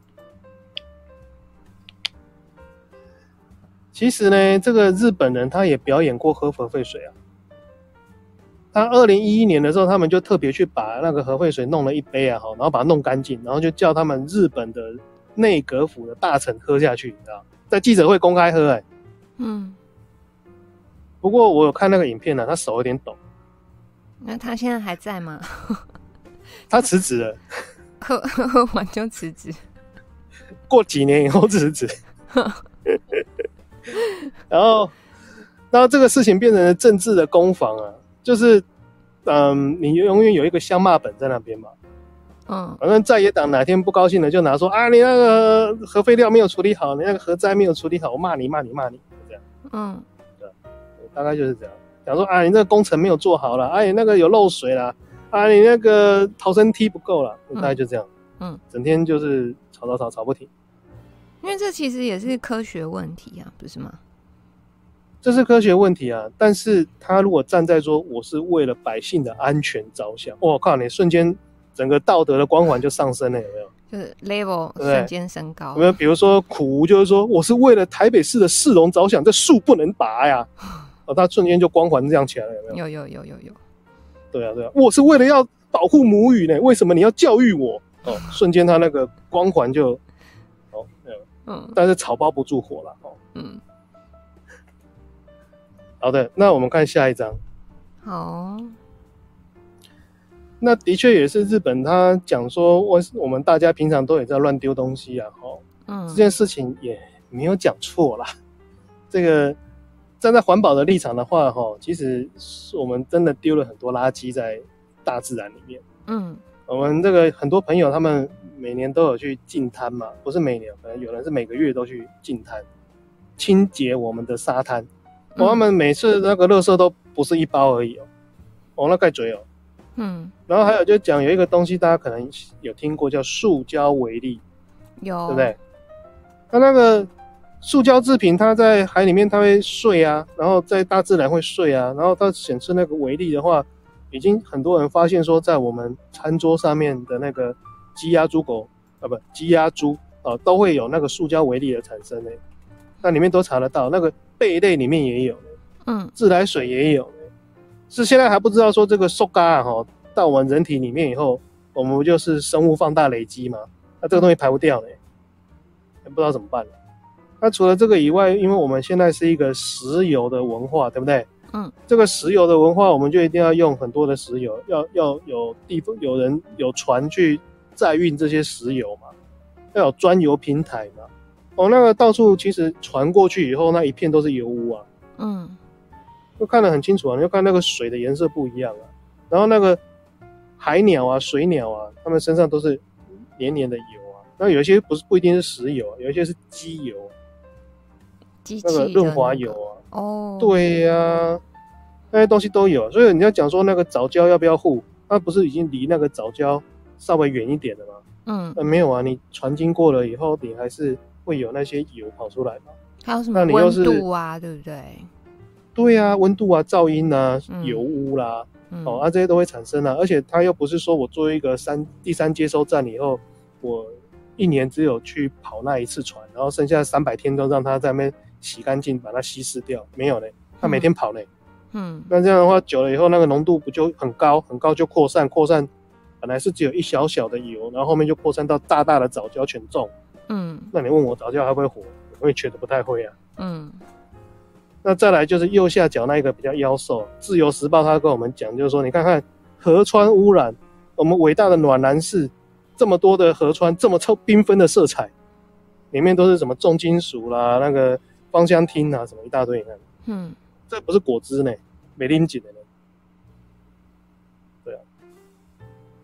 其实呢，这个日本人他也表演过喝核废水啊。他二零一一年的时候，他们就特别去把那个核废水弄了一杯啊，好，然后把它弄干净，然后就叫他们日本的内阁府的大臣喝下去，你知道，在记者会公开喝，哎，嗯。不过我有看那个影片呢、啊，他手有点抖。那他现在还在吗？他辞职了，喝喝完就辞职，过几年以后辞职。然后，然后这个事情变成了政治的攻防啊，就是，嗯，你永远有一个相骂本在那边嘛，嗯，反正在野党哪天不高兴了，就拿说啊，你那个核废料没有处理好，你那个核灾没有处理好，我骂你骂你骂你，这样，嗯，对，大概就是这样，讲说啊，你这个工程没有做好了，哎，那个有漏水了，啊，你那个逃生梯不够了，大概就这样，嗯，整天就是吵吵吵吵不停。因为这其实也是科学问题啊，不是吗？这是科学问题啊，但是他如果站在说我是为了百姓的安全着想，我靠，你瞬间整个道德的光环就上升了，有没有？就是 level 瞬间升高。有没有？比如说苦无就是说我是为了台北市的市容着想，这树不能拔呀，哦，他瞬间就光环这样起来了，有没有？有有有有有。对啊对啊，我是为了要保护母语呢，为什么你要教育我？哦，瞬间他那个光环就。嗯，但是草包不住火了哦。嗯，好的，那我们看下一章。好，那的确也是日本，他讲说，我我们大家平常都也在乱丢东西啊，哦，嗯，这件事情也没有讲错啦。这个站在环保的立场的话，哈，其实我们真的丢了很多垃圾在大自然里面。嗯，我们这个很多朋友他们。每年都有去净滩嘛，不是每年，可能有人是每个月都去净滩，清洁我们的沙滩。他们每次那个垃圾都不是一包而已哦，哦，那盖嘴哦。嗯。然后还有就讲有一个东西，大家可能有听过，叫塑胶微粒，有，对不对？它那个塑胶制品，它在海里面它会碎啊，然后在大自然会碎啊，然后它显示那个微粒的话，已经很多人发现说，在我们餐桌上面的那个。鸡鸭猪狗啊，不，鸡鸭猪啊，都会有那个塑胶微粒的产生呢。那里面都查得到，那个贝类里面也有，嗯，自来水也有，是现在还不知道说这个塑胶啊，哈，到我们人体里面以后，我们不就是生物放大累积嘛？那这个东西排不掉呢，也不知道怎么办。那除了这个以外，因为我们现在是一个石油的文化，对不对？嗯，这个石油的文化，我们就一定要用很多的石油，要要有地方有人有船去。载运这些石油嘛，要有专油平台嘛。哦，那个到处其实船过去以后，那一片都是油污啊。嗯，就看得很清楚啊，你就看那个水的颜色不一样啊。然后那个海鸟啊、水鸟啊，它们身上都是黏黏的油啊。那有一些不是不一定是石油，有一些是机油，机那个润滑油啊。哦，对呀、啊，那些东西都有。所以你要讲说那个藻礁要不要护，那不是已经离那个藻礁稍微远一点的吗？嗯，那没有啊，你船经过了以后，你还是会有那些油跑出来嘛。还有什么温度啊，对不对？对啊，温度啊，噪音啊，嗯、油污啦，嗯、哦，啊，这些都会产生啊。而且它又不是说我做一个三第三接收站以后，我一年只有去跑那一次船，然后剩下三百天都让它在那边洗干净，把它稀释掉，没有嘞，它每天跑嘞。嗯，那这样的话久了以后，那个浓度不就很高，很高就扩散，扩散本来是只有一小小的油，然后后面就扩散到大大的藻礁全中。嗯，那你问我藻礁还会活？我也觉得不太会啊。嗯。那再来就是右下角那一个比较妖兽，《自由时报》他跟我们讲，就是说，你看看河川污染，我们伟大的暖男市，这么多的河川，这么超缤纷的色彩，里面都是什么重金属啦，那个芳香烃啊，什么一大堆，你看，嗯，这不是果汁呢，没拎紧的呢，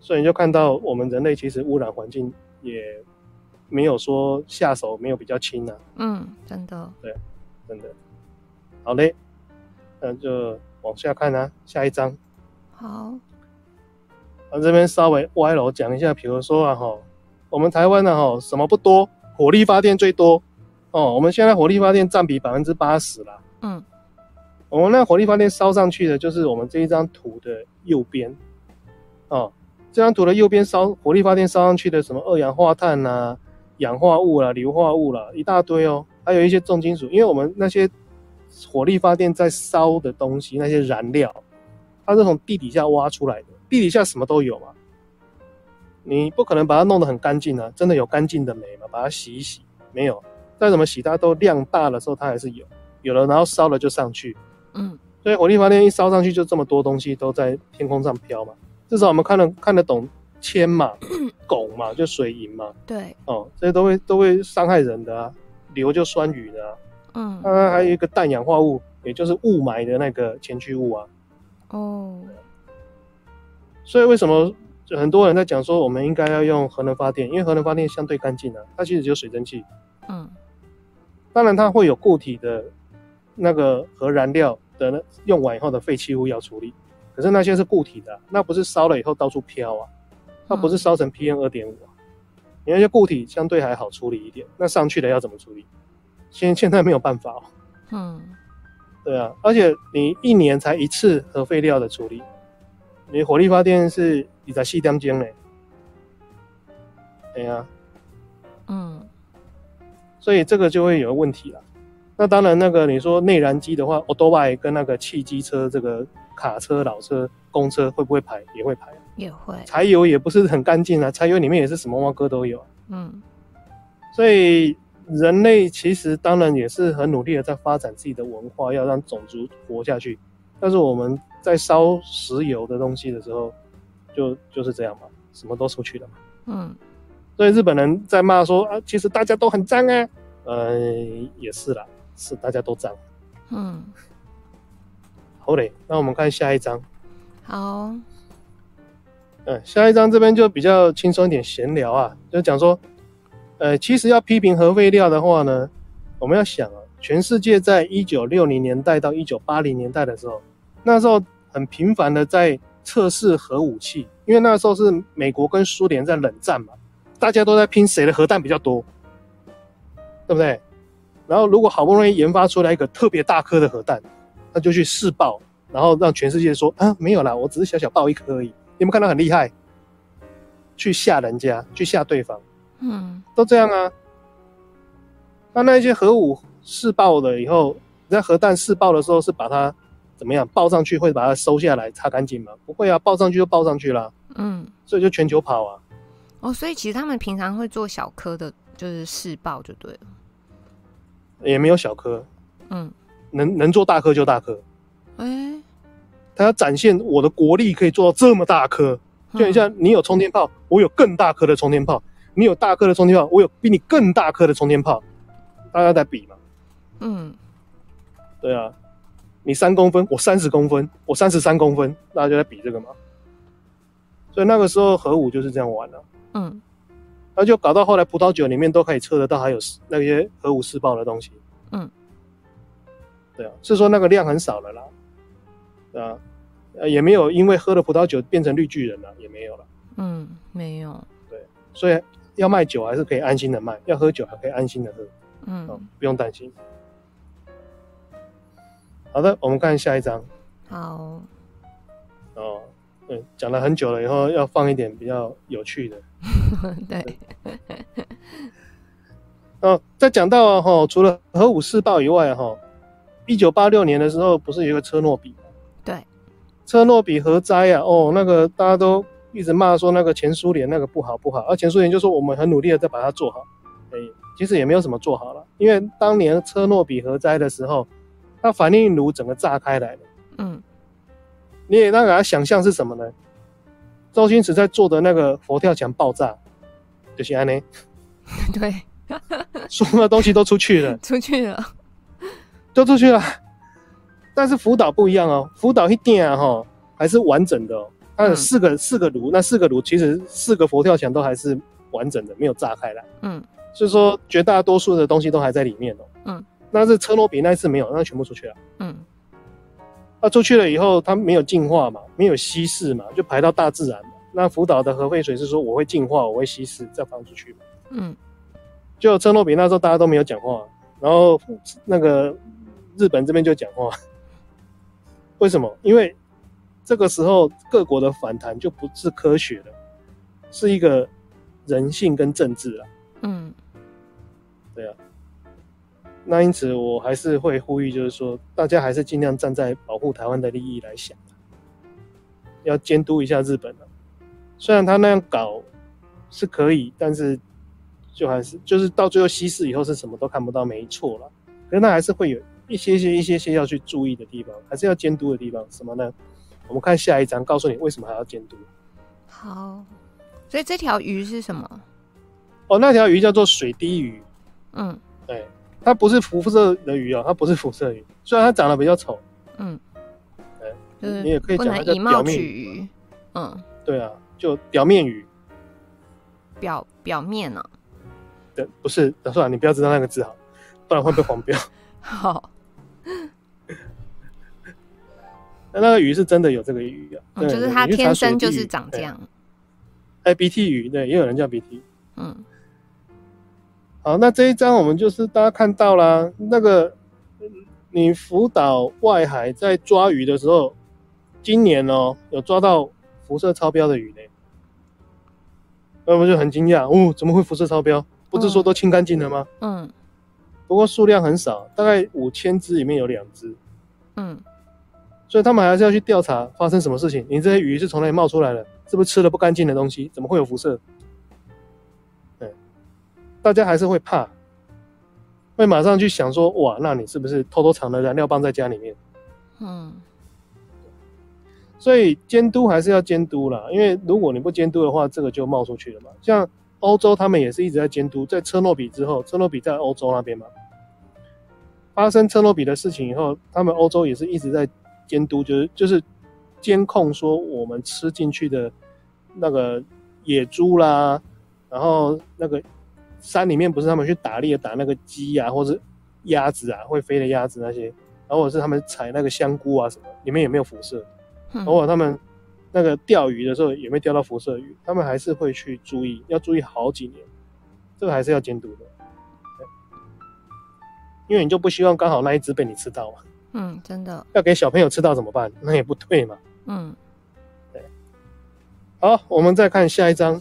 所以你就看到我们人类其实污染环境也没有说下手没有比较轻啊，嗯，真的，对，真的。好嘞，那就往下看啊，下一章。好，我这边稍微歪楼讲一下，比如说啊，哈，我们台湾呢，哈，什么不多，火力发电最多哦。我们现在火力发电占比百分之八十啦。嗯，我们那火力发电烧上去的，就是我们这一张图的右边哦。这张图的右边烧火力发电烧上去的，什么二氧化碳啊、氧化物啦、硫化物啦，一大堆哦。还有一些重金属，因为我们那些。火力发电在烧的东西，那些燃料，它是从地底下挖出来的。地底下什么都有嘛，你不可能把它弄得很干净啊！真的有干净的煤吗？把它洗一洗，没有。再怎么洗，它都量大的时候，它还是有，有了，然后烧了就上去。嗯，所以火力发电一烧上去，就这么多东西都在天空上飘嘛。至少我们看得看得懂铅嘛、汞嘛，就水银嘛。对，哦，这些都会都会伤害人的啊，硫就酸雨的啊。嗯，它还有一个氮氧化物，也就是雾霾的那个前驱物啊。哦，所以为什么很多人在讲说我们应该要用核能发电？因为核能发电相对干净啊，它其实只有水蒸气。嗯，当然它会有固体的那个核燃料的用完以后的废弃物要处理，可是那些是固体的，那不是烧了以后到处飘啊，它不是烧成 PM 二点五啊。你那些固体相对还好处理一点，那上去的要怎么处理？现现在没有办法哦。嗯，对啊，而且你一年才一次核废料的处理，你火力发电是你在细点间嘞。对啊，嗯，所以这个就会有问题了。那当然，那个你说内燃机的话，欧多外跟那个汽机车、这个卡车、老车、公车会不会排？也会排，也会。柴油也不是很干净啊，柴油里面也是什么猫哥都有。嗯，所以。人类其实当然也是很努力的在发展自己的文化，要让种族活下去。但是我们在烧石油的东西的时候，就就是这样嘛，什么都出去了嘛。嗯，所以日本人在骂说啊，其实大家都很脏啊。呃，也是啦，是大家都脏。嗯，好嘞，那我们看下一章。好。嗯，下一章这边就比较轻松一点，闲聊啊，就讲说。呃，其实要批评核废料的话呢，我们要想啊，全世界在一九六零年代到一九八零年代的时候，那时候很频繁的在测试核武器，因为那时候是美国跟苏联在冷战嘛，大家都在拼谁的核弹比较多，对不对？然后如果好不容易研发出来一个特别大颗的核弹，那就去试爆，然后让全世界说啊，没有啦，我只是小小爆一颗而已，你们看到很厉害，去吓人家，去吓对方。嗯，都这样啊。那那些核武试爆了以后，在核弹试爆的时候是把它怎么样爆上去，会把它收下来擦干净吗？不会啊，爆上去就爆上去了。嗯，所以就全球跑啊。哦，所以其实他们平常会做小颗的，就是试爆就对了。也没有小颗，嗯，能能做大颗就大颗。哎、欸，他要展现我的国力可以做到这么大颗，就很像你有冲天炮，嗯、我有更大颗的冲天炮。你有大颗的冲天炮，我有比你更大颗的冲天炮，大家在比嘛？嗯，对啊，你三公分，我三十公分，我三十三公分，大家就在比这个嘛。所以那个时候核武就是这样玩的、啊。嗯，那就搞到后来葡萄酒里面都可以测得到还有那些核武试爆的东西。嗯，对啊，是说那个量很少了啦。啊，呃，也没有因为喝了葡萄酒变成绿巨人了，也没有了。嗯，没有。对，所以要卖酒还是可以安心的卖，要喝酒还可以安心的喝。嗯，不用担心。好的，我们看下一张。好。哦，对，讲了很久了，以后要放一点比较有趣的。对。对哦，再讲到哈、哦，除了核武试爆以外哈，一九八六年的时候不是有一个车诺比？对。车诺比核灾啊，哦，那个大家都一直骂说那个前苏联那个不好不好，而前苏联就说我们很努力的在把它做好。哎，其实也没有什么做好了，因为当年车诺比核灾的时候，它反应炉整个炸开来了。嗯。你也让大家想象是什么呢？周星驰在做的那个佛跳墙爆炸，就是安呢。对。所有的东西都出去了，出去了，都出去了。但是福岛不一样哦，福岛一定啊哈，还是完整的哦。它有四个、嗯、四个炉，那四个炉其实四个佛跳墙都还是完整的，没有炸开来。嗯，所以说绝大多数的东西都还在里面哦。嗯，那是车诺比那一次没有，那全部出去了。嗯，那出去了以后，它没有净化嘛，没有稀释嘛，就排到大自然嘛。那福岛的核废水是说我会净化，我会稀释，再放出去嘛。嗯。就车诺比那时候大家都没有讲话，然后那个日本这边就讲话，为什么？因为这个时候各国的反弹就不是科学了，是一个人性跟政治了。嗯，对啊。那因此我还是会呼吁，就是说大家还是尽量站在保护台湾的利益来想，要监督一下日本。虽然他那样搞是可以，但是。就还是就是到最后稀释以后是什么都看不到，没错了。可是那还是会有一些些、一些些要去注意的地方，还是要监督的地方。什么呢？我们看下一张，告诉你为什么还要监督。好，所以这条鱼是什么？哦，那条鱼叫做水滴鱼。嗯，对，它不是辐射的鱼哦，它不是辐射鱼。虽然它长得比较丑。嗯，对，就是你也可以讲它叫表面鱼。嗯，对啊，就表面鱼。表表面呢、啊？不是，算了，你不要知道那个字好，不然会被黄标。好，那那个鱼是真的有这个鱼啊，嗯、就是它天生就是长这样。哎，鼻涕鱼，对，也有人叫鼻涕。嗯，好，那这一张我们就是大家看到啦，那个你福岛外海在抓鱼的时候，今年哦有抓到辐射超标的鱼呢，那我就很惊讶，哦，怎么会辐射超标？不是说都清干净了吗？嗯，不过数量很少，大概五千只里面有两只。嗯，所以他们还是要去调查发生什么事情。你这些鱼是从哪里冒出来的？是不是吃了不干净的东西？怎么会有辐射？对，大家还是会怕，会马上去想说：哇，那你是不是偷偷藏了燃料棒在家里面？嗯，所以监督还是要监督啦，因为如果你不监督的话，这个就冒出去了嘛。像。欧洲他们也是一直在监督，在车诺比之后，车诺比在欧洲那边嘛，发生车诺比的事情以后，他们欧洲也是一直在监督，就是就是监控说我们吃进去的那个野猪啦，然后那个山里面不是他们去打猎打那个鸡啊，或是鸭子啊，会飞的鸭子那些，然后或者是他们采那个香菇啊什么，里面有没有辐射？偶尔他们。那个钓鱼的时候有没有钓到辐射鱼？他们还是会去注意，要注意好几年，这个还是要监督的。因为你就不希望刚好那一只被你吃到嘛。嗯，真的。要给小朋友吃到怎么办？那也不对嘛。嗯，对。好，我们再看下一张。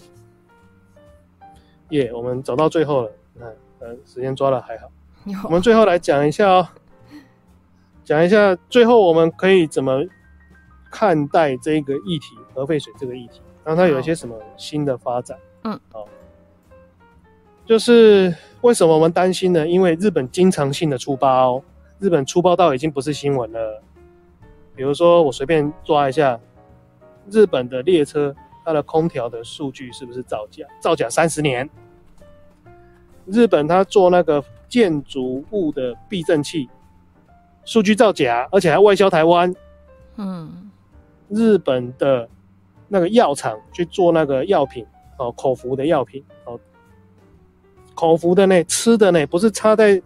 耶、yeah，我们走到最后了。嗯，时间抓的还好。我们最后来讲一下哦，讲一下最后我们可以怎么。看待这个议题，核废水这个议题，然后它有一些什么新的发展？嗯，好，就是为什么我们担心呢？因为日本经常性的出包，日本粗暴到已经不是新闻了。比如说，我随便抓一下，日本的列车它的空调的数据是不是造假？造假三十年。日本它做那个建筑物的避震器，数据造假，而且还外销台湾。嗯。日本的那个药厂去做那个药品哦，口服的药品哦，口服的呢，吃的呢，不是插在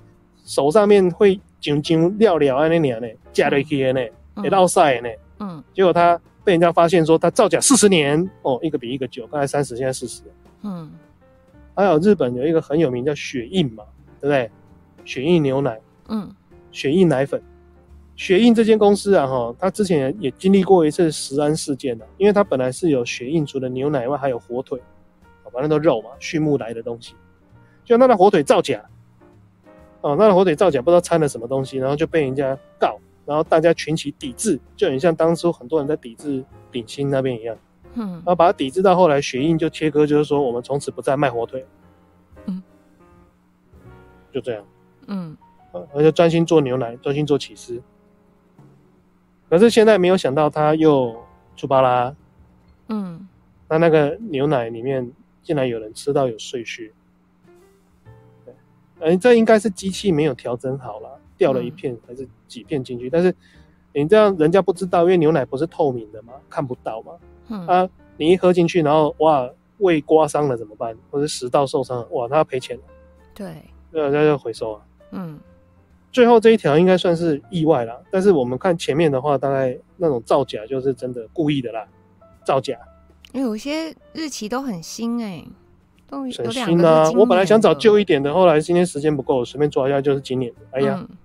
手上面会晶晶亮亮啊那年呢，加了去呢，给到晒呢，嗯，结果他被人家发现说他造假四十年哦，一个比一个久，刚才三十，现在四十，嗯，还有日本有一个很有名叫雪印嘛，对不对？雪印牛奶，嗯，雪印奶粉。雪印这间公司啊，哈，他之前也经历过一次食安事件的，因为他本来是有雪印，除了牛奶外，还有火腿，反正都肉嘛，畜牧来的东西，就那的火腿造假，哦，那的火腿造假，不知道掺了什么东西，然后就被人家告，然后大家群起抵制，就很像当初很多人在抵制鼎新那边一样，嗯，然后把它抵制到后来，雪印就切割，就是说我们从此不再卖火腿，嗯，就这样，嗯，而且专心做牛奶，专心做起司。可是现在没有想到他又出巴拉，嗯，那那个牛奶里面竟然有人吃到有碎屑，对，哎，这应该是机器没有调整好了，掉了一片还是几片进去。但是你这样人家不知道，因为牛奶不是透明的嘛，看不到嘛，嗯啊，你一喝进去，然后哇胃刮伤了怎么办？或者食道受伤，哇，他要赔钱，对，那那就回收啊，嗯。最后这一条应该算是意外啦，但是我们看前面的话，大概那种造假就是真的故意的啦，造假。有些日期都很新哎、欸，都有很新啊！我本来想找旧一点的，后来今天时间不够，随便抓一下就是今年的。哎呀，嗯、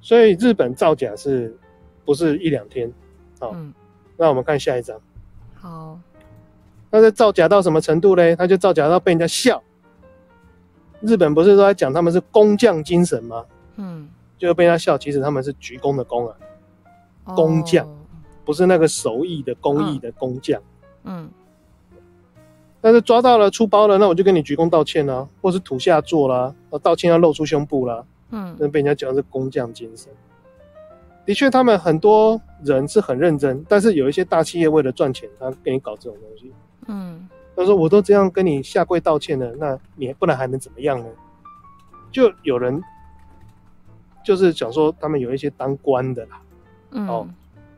所以日本造假是不是一两天？好，嗯、那我们看下一张。好，那这造假到什么程度嘞？他就造假到被人家笑。日本不是都在讲他们是工匠精神吗？嗯，就被人家笑，其实他们是鞠躬的躬啊，哦、工匠，不是那个手艺的工艺的工匠。嗯，但是抓到了出包了，那我就跟你鞠躬道歉啊，或是土下坐啦，道歉要露出胸部啦。嗯，那被人家讲是工匠精神。的确，他们很多人是很认真，但是有一些大企业为了赚钱，他给你搞这种东西。嗯。他说：“我都这样跟你下跪道歉了，那你不然还能怎么样呢？”就有人就是讲说，他们有一些当官的啦，嗯、哦，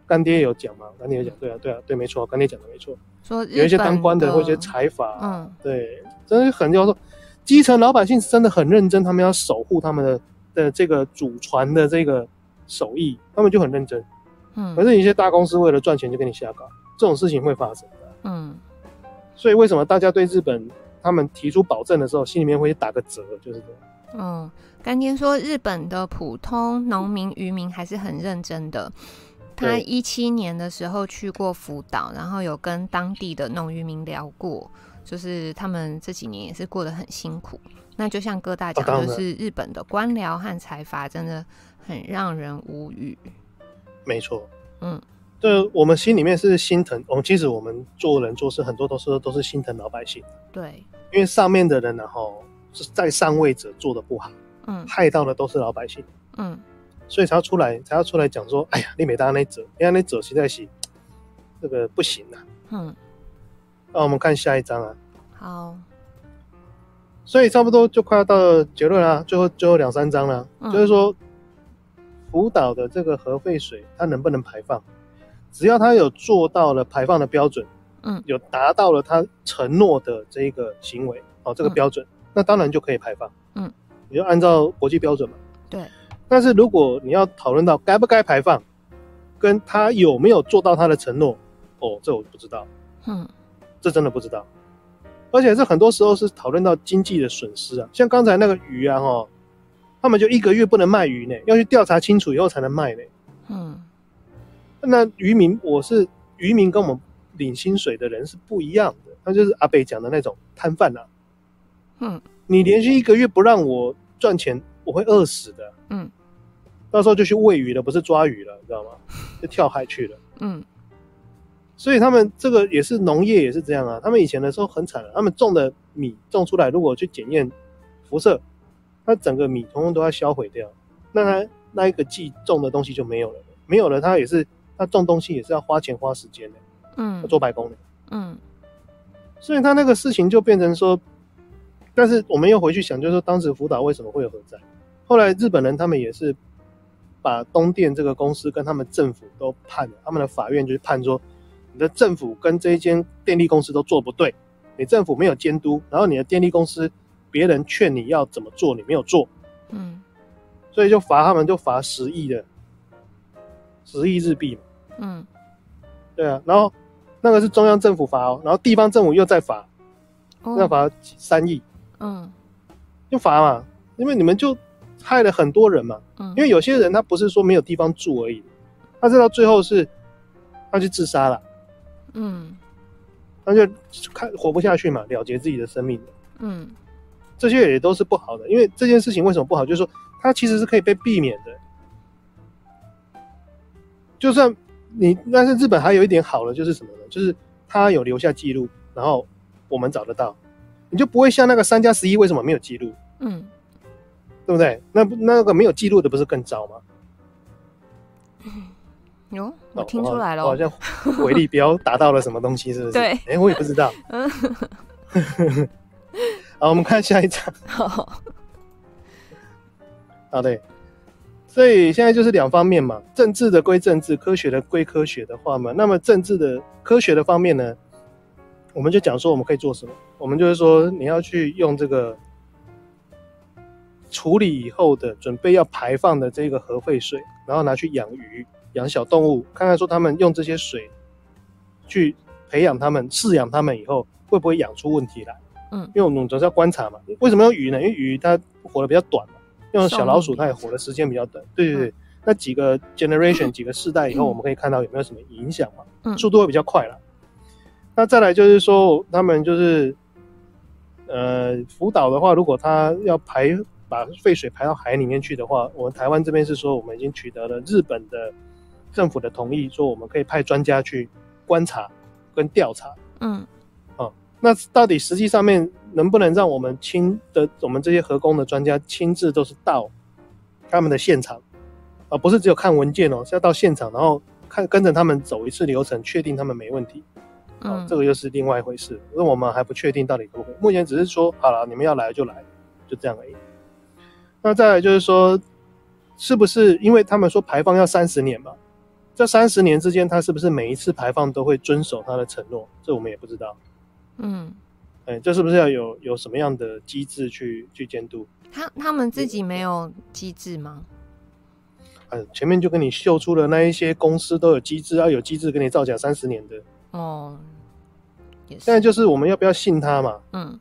干爹有讲嘛？干爹有讲，对啊，对啊，对，没错，干爹讲的没错。说有一些当官的或一些财阀，嗯，对，真的很要说，基层老百姓是真的很认真，他们要守护他们的的这个祖传的这个手艺，他们就很认真。嗯，可是有些大公司为了赚钱就跟你下岗，这种事情会发生的。嗯。所以为什么大家对日本他们提出保证的时候，心里面会打个折，就是这样。嗯，干爹说日本的普通农民渔民还是很认真的。他一七年的时候去过福岛，然后有跟当地的农渔民聊过，就是他们这几年也是过得很辛苦。那就像哥大讲，就是日本的官僚和财阀真的很让人无语。没错，嗯。对我们心里面是心疼，我们其实我们做人做事很多都是都是心疼老百姓。对，因为上面的人呢，哈，是在上位者做的不好，嗯，害到的都是老百姓，嗯，所以才要出来，才要出来讲说，哎呀，你没当那者，因为那者实在是这个不行啊，嗯，那我们看下一张啊，好，所以差不多就快要到结论啦，最后最后两三张了，嗯、就是说福岛的这个核废水它能不能排放？只要它有做到了排放的标准，嗯，有达到了它承诺的这个行为，哦，这个标准，嗯、那当然就可以排放，嗯，你就按照国际标准嘛，对。但是如果你要讨论到该不该排放，跟他有没有做到他的承诺，哦，这我不知道，嗯，这真的不知道。而且这很多时候是讨论到经济的损失啊，像刚才那个鱼啊，哈，他们就一个月不能卖鱼呢，要去调查清楚以后才能卖呢，嗯。那渔民，我是渔民，跟我们领薪水的人是不一样的。他就是阿北讲的那种摊贩啊。嗯，你连续一个月不让我赚钱，我会饿死的。嗯，到时候就去喂鱼了，不是抓鱼了，你知道吗？就跳海去了。嗯，所以他们这个也是农业也是这样啊。他们以前的时候很惨，他们种的米种出来，如果去检验辐射，它整个米统统都要销毁掉。那他那一个季种的东西就没有了，没有了，他也是。他种东西也是要花钱花时间的，嗯，要做白工的，嗯，所以他那个事情就变成说，但是我们又回去想，就是说当时福岛为什么会有核灾？后来日本人他们也是把东电这个公司跟他们政府都判了，他们的法院就是判说，你的政府跟这一间电力公司都做不对，你政府没有监督，然后你的电力公司别人劝你要怎么做，你没有做，嗯，所以就罚他们，就罚十亿的十亿日币嘛，嗯，对啊，然后那个是中央政府罚哦，然后地方政府又再罚，要罚三亿，嗯，就罚嘛，因为你们就。害了很多人嘛，嗯，因为有些人他不是说没有地方住而已，他是到最后是他去自杀了，嗯，他就看活不下去嘛，了结自己的生命，嗯，这些也都是不好的，因为这件事情为什么不好？就是说它其实是可以被避免的，就算你，但是日本还有一点好的就是什么呢？就是他有留下记录，然后我们找得到，你就不会像那个三加十一为什么没有记录？嗯。对不对？那那个没有记录的不是更糟吗嗯、我听出来了，好像回力标达到了什么东西，是不是？对，哎，我也不知道。嗯，好，我们看下一张。好，好的。所以现在就是两方面嘛，政治的归政治，科学的归科学的话嘛，那么政治的科学的方面呢，我们就讲说我们可以做什么。我们就是说，你要去用这个。处理以后的准备要排放的这个核废水，然后拿去养鱼、养小动物，看看说他们用这些水去培养他们、饲养他们以后会不会养出问题来？嗯，因为我们总是要观察嘛。为什么用鱼呢？因为鱼它活得比较短嘛，用小老鼠它也活的时间比较短。对对对，嗯、那几个 generation 几个世代以后，我们可以看到有没有什么影响嘛？嗯，速度会比较快了。那再来就是说，他们就是呃，福岛的话，如果他要排。把废水排到海里面去的话，我们台湾这边是说，我们已经取得了日本的政府的同意，说我们可以派专家去观察跟调查。嗯，啊，那到底实际上面能不能让我们亲的我们这些核工的专家亲自都是到他们的现场，而不是只有看文件哦，是要到现场，然后看跟着他们走一次流程，确定他们没问题。啊，这个又是另外一回事，因为我们还不确定到底可不可以。目前只是说好了，你们要来就来，就这样而已。那再来就是说，是不是因为他们说排放要三十年嘛？这三十年之间，他是不是每一次排放都会遵守他的承诺？这我们也不知道。嗯，哎，这是不是要有有什么样的机制去去监督？他他们自己没有机制吗？嗯，前面就跟你秀出了那一些公司都有机制，要有机制给你造假三十年的。哦，也是。现在就是我们要不要信他嘛？嗯。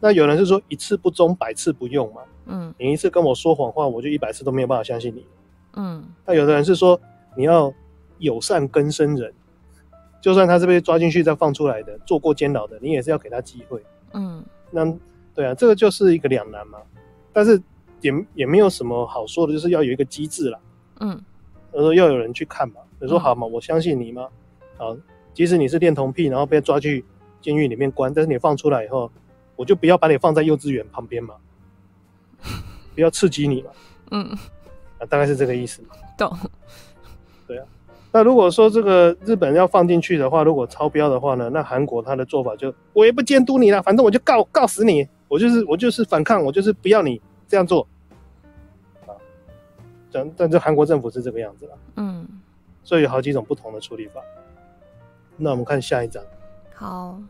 那有人是说一次不忠，百次不用嘛？嗯，你一次跟我说谎话，我就一百次都没有办法相信你。嗯，那有的人是说你要友善更生人，就算他是被抓进去再放出来的，做过监牢的，你也是要给他机会。嗯，那对啊，这个就是一个两难嘛。但是也也没有什么好说的，就是要有一个机制啦。嗯，他说要有人去看嘛。你说好嘛，我相信你嘛。好，即使你是恋童癖，然后被抓去监狱里面关，但是你放出来以后，我就不要把你放在幼稚园旁边嘛。不要刺激你嘛，嗯，啊，大概是这个意思嘛。懂，对啊。那如果说这个日本要放进去的话，如果超标的话呢，那韩国他的做法就我也不监督你了，反正我就告告死你，我就是我就是反抗，我就是不要你这样做。啊，但但这韩国政府是这个样子了，嗯，所以有好几种不同的处理法。那我们看下一张，好。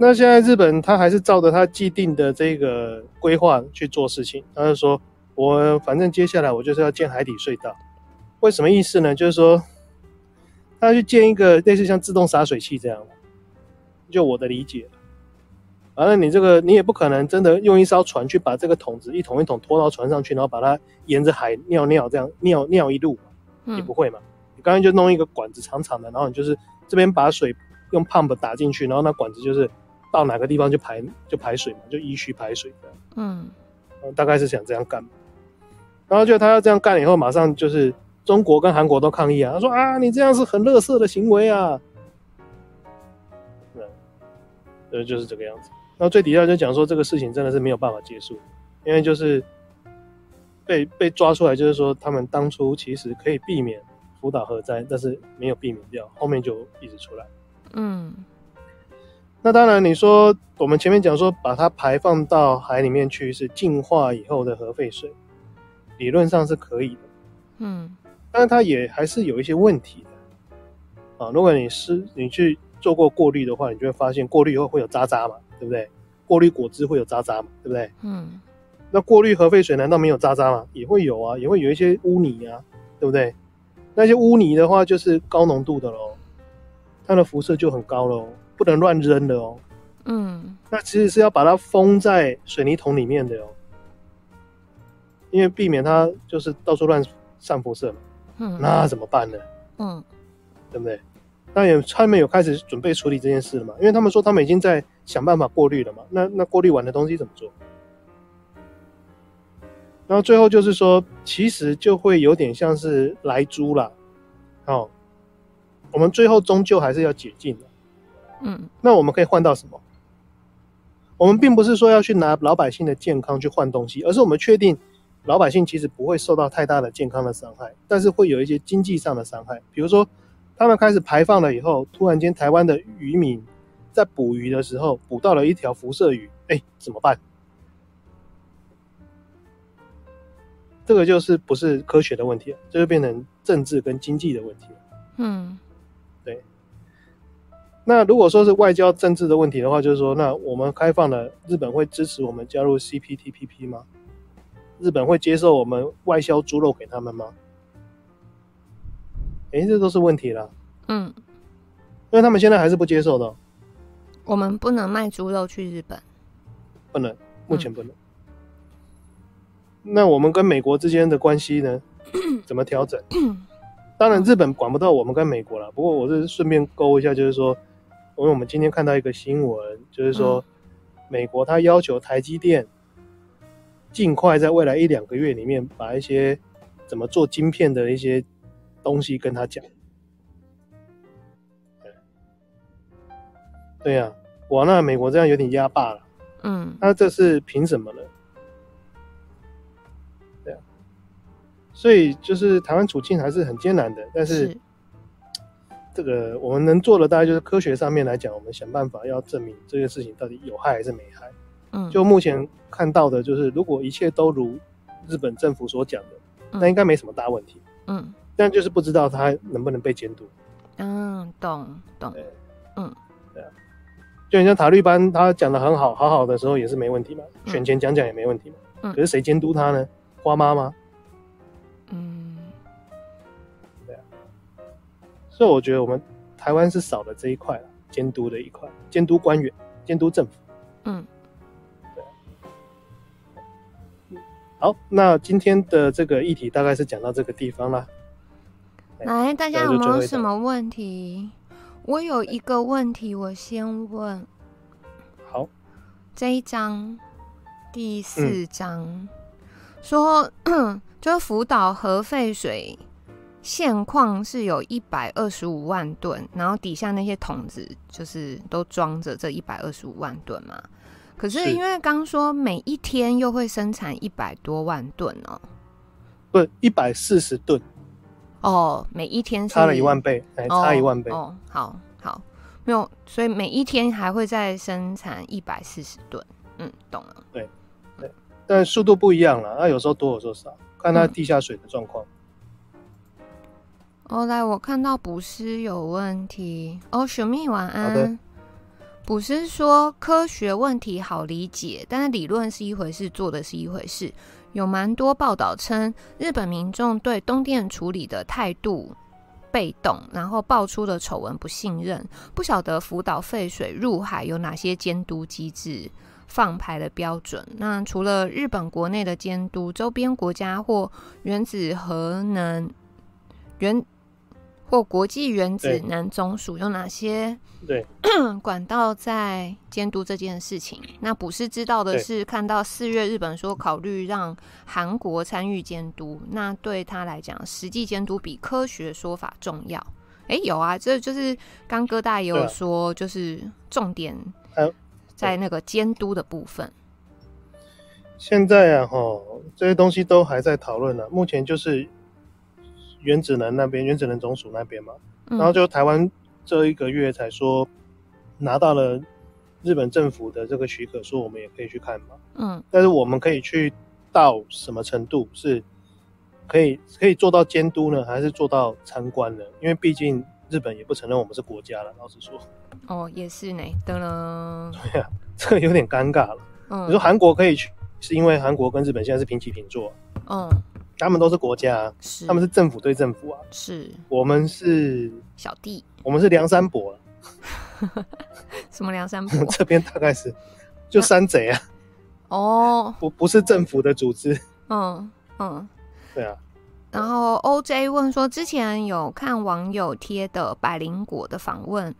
那现在日本他还是照着他既定的这个规划去做事情。他就说，我反正接下来我就是要建海底隧道。为什么意思呢？就是说，他要去建一个类似像自动洒水器这样。就我的理解。完了，你这个你也不可能真的用一艘船去把这个桶子一桶一桶拖到船上去，然后把它沿着海尿尿这样尿尿一路，也不会嘛。你刚刚就弄一个管子长长的，然后你就是这边把水用 pump 打进去，然后那管子就是。到哪个地方就排就排水嘛，就依序排水的。嗯，大概是想这样干。然后就他要这样干以后，马上就是中国跟韩国都抗议啊，他说啊，你这样是很垃圾的行为啊。对，就是这个样子。然后最底下就讲说，这个事情真的是没有办法结束，因为就是被被抓出来，就是说他们当初其实可以避免福岛核灾，但是没有避免掉，后面就一直出来。嗯。那当然，你说我们前面讲说把它排放到海里面去是净化以后的核废水，理论上是可以的。嗯，但是它也还是有一些问题的啊。如果你是你去做过过滤的话，你就会发现过滤以后会有渣渣嘛，对不对？过滤果汁会有渣渣嘛，对不对？嗯，那过滤核废水难道没有渣渣吗？也会有啊，也会有一些污泥啊，对不对？那些污泥的话就是高浓度的喽，它的辐射就很高喽，不能乱扔的哦。嗯，那其实是要把它封在水泥桶里面的哦。因为避免它就是到处乱散辐射嘛，嗯，那怎么办呢？嗯，对不对？那也他们有开始准备处理这件事了嘛？因为他们说他们已经在想办法过滤了嘛。那那过滤完的东西怎么做？然后最后就是说，其实就会有点像是来猪啦。哦，我们最后终究还是要解禁的。嗯，那我们可以换到什么？我们并不是说要去拿老百姓的健康去换东西，而是我们确定。老百姓其实不会受到太大的健康的伤害，但是会有一些经济上的伤害。比如说，他们开始排放了以后，突然间台湾的渔民在捕鱼的时候捕到了一条辐射鱼，哎，怎么办？这个就是不是科学的问题了，这就变成政治跟经济的问题了。嗯，对。那如果说是外交政治的问题的话，就是说，那我们开放了，日本会支持我们加入 CPTPP 吗？日本会接受我们外销猪肉给他们吗？哎，这都是问题了。嗯，因为他们现在还是不接受的。我们不能卖猪肉去日本，不能，目前不能。嗯、那我们跟美国之间的关系呢？怎么调整？当然，日本管不到我们跟美国了。不过，我是顺便勾一下，就是说，因为我们今天看到一个新闻，就是说，嗯、美国它要求台积电。尽快在未来一两个月里面，把一些怎么做晶片的一些东西跟他讲。对呀，哇，那美国这样有点压霸了。嗯，那这是凭什么呢？对啊，所以就是台湾处境还是很艰难的。但是，是这个我们能做的，大概就是科学上面来讲，我们想办法要证明这个事情到底有害还是没害。嗯，就目前看到的，就是如果一切都如日本政府所讲的，嗯、那应该没什么大问题。嗯，但就是不知道他能不能被监督。嗯，懂懂。对，嗯，对啊。就你像塔利班，他讲的很好，好好的时候也是没问题嘛，嗯、选前讲讲也没问题嘛。嗯。可是谁监督他呢？花妈吗？嗯，所以我觉得我们台湾是少了这一块了，监督的一块，监督官员，监督政府。嗯。好，那今天的这个议题大概是讲到这个地方啦。来，大家有没有什么问题？我有一个问题，我先问。好，这一章第四章、嗯、说，就是福岛核废水现况是有一百二十五万吨，然后底下那些桶子就是都装着这一百二十五万吨嘛。可是因为刚说每一天又会生产一百多万吨哦，不，一百四十吨。哦，每一天差了一万倍，哎，差一万倍。哦，好好，没有，所以每一天还会再生产一百四十吨，嗯，懂了，对对，但速度不一样了，那有时候多，有时候少，看它地下水的状况。哦，来，我看到捕师有问题哦，小蜜晚安。不是说科学问题好理解，但是理论是一回事，做的是一回事。有蛮多报道称，日本民众对东电处理的态度被动，然后爆出的丑闻不信任。不晓得福岛废水入海有哪些监督机制、放排的标准？那除了日本国内的监督，周边国家或原子核能原或国际原子能总署有哪些？对，管道在监督这件事情。那不是知道的是，看到四月日本说考虑让韩国参与监督，那对他来讲，实际监督比科学说法重要。哎，有啊，这就是刚哥大也有说，就是重点在那个监督的部分。现在啊，哈，这些东西都还在讨论呢。目前就是原子能那边，原子能总署那边嘛，然后就台湾。这一个月才说拿到了日本政府的这个许可，说我们也可以去看嘛。嗯，但是我们可以去到什么程度是可以可以做到监督呢，还是做到参观呢？因为毕竟日本也不承认我们是国家了。老实说，哦，也是呢。噔了，对啊，这个有点尴尬了。嗯，你说韩国可以去，是因为韩国跟日本现在是平起平坐。嗯，他们都是国家，是他们是政府对政府啊。是，我们是小弟，我们是梁山伯。什么梁山伯？这边大概是就山贼啊。哦，不不是政府的组织。嗯嗯。对啊，然后 OJ 问说，之前有看网友贴的百灵果的访问，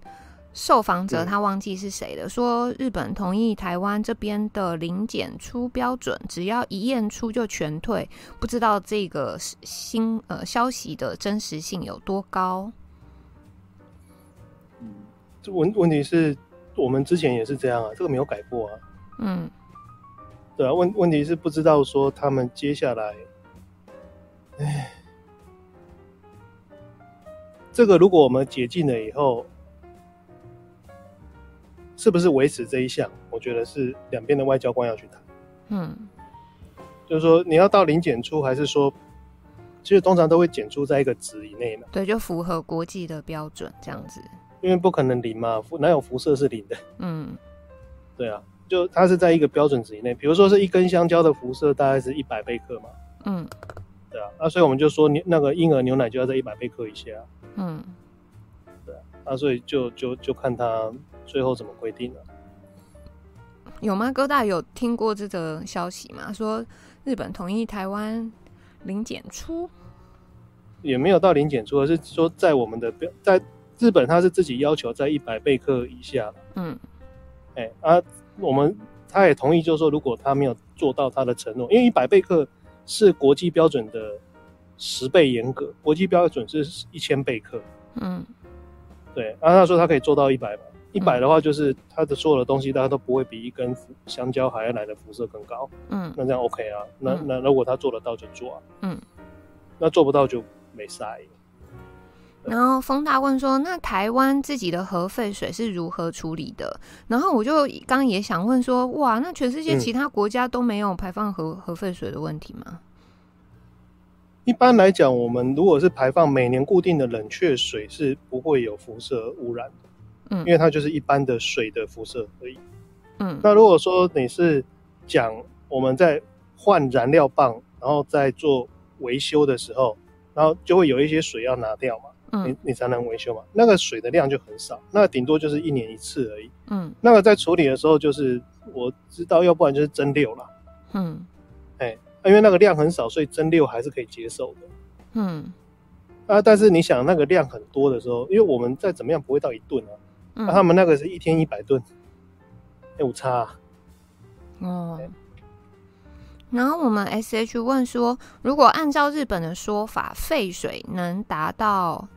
受访者他忘记是谁了，嗯、说日本同意台湾这边的零检出标准，只要一验出就全退，不知道这个新呃消息的真实性有多高？嗯，这问问题是我们之前也是这样啊，这个没有改过啊。嗯，对啊，问问题是不知道说他们接下来。哎，这个如果我们解禁了以后，是不是维持这一项？我觉得是两边的外交官要去谈。嗯，就是说你要到零检出，还是说，其实通常都会检出在一个值以内呢？对，就符合国际的标准这样子。因为不可能零嘛，哪有辐射是零的？嗯，对啊，就它是在一个标准值以内。比如说是一根香蕉的辐射大概是一百贝克嘛。嗯。对啊，那所以我们就说，你那个婴儿牛奶就要在一百贝克以下。嗯，对啊，那所以就就就看他最后怎么规定啊。有吗？哥大有听过这个消息吗？说日本同意台湾零检出，也没有到零检出，而是说在我们的标，在日本他是自己要求在一百贝克以下。嗯，哎、欸、啊，我们他也同意，就是说如果他没有做到他的承诺，因为一百贝克。是国际标准的十倍严格，国际标准是一千贝克。嗯，对。啊他说他可以做到一百嘛，一百的话就是它的所有的东西，大家都不会比一根香蕉还要来的辐射更高。嗯，那这样 OK 啊？那那如果他做得到就做啊。嗯，那做不到就没晒。然后风大问说：“那台湾自己的核废水是如何处理的？”然后我就刚刚也想问说：“哇，那全世界其他国家都没有排放核核废水的问题吗？”一般来讲，我们如果是排放每年固定的冷却水，是不会有辐射污染的。嗯，因为它就是一般的水的辐射而已。嗯，那如果说你是讲我们在换燃料棒，然后在做维修的时候，然后就会有一些水要拿掉嘛。你你才能维修嘛？那个水的量就很少，那顶多就是一年一次而已。嗯，那个在处理的时候，就是我知道，要不然就是蒸馏了。嗯，哎，因为那个量很少，所以蒸馏还是可以接受的。嗯，啊，但是你想那个量很多的时候，因为我们再怎么样不会到一吨啊，那、嗯啊、他们那个是一天一百吨，有差、啊。哦。然后我们 S H 问说，如果按照日本的说法，废水能达到。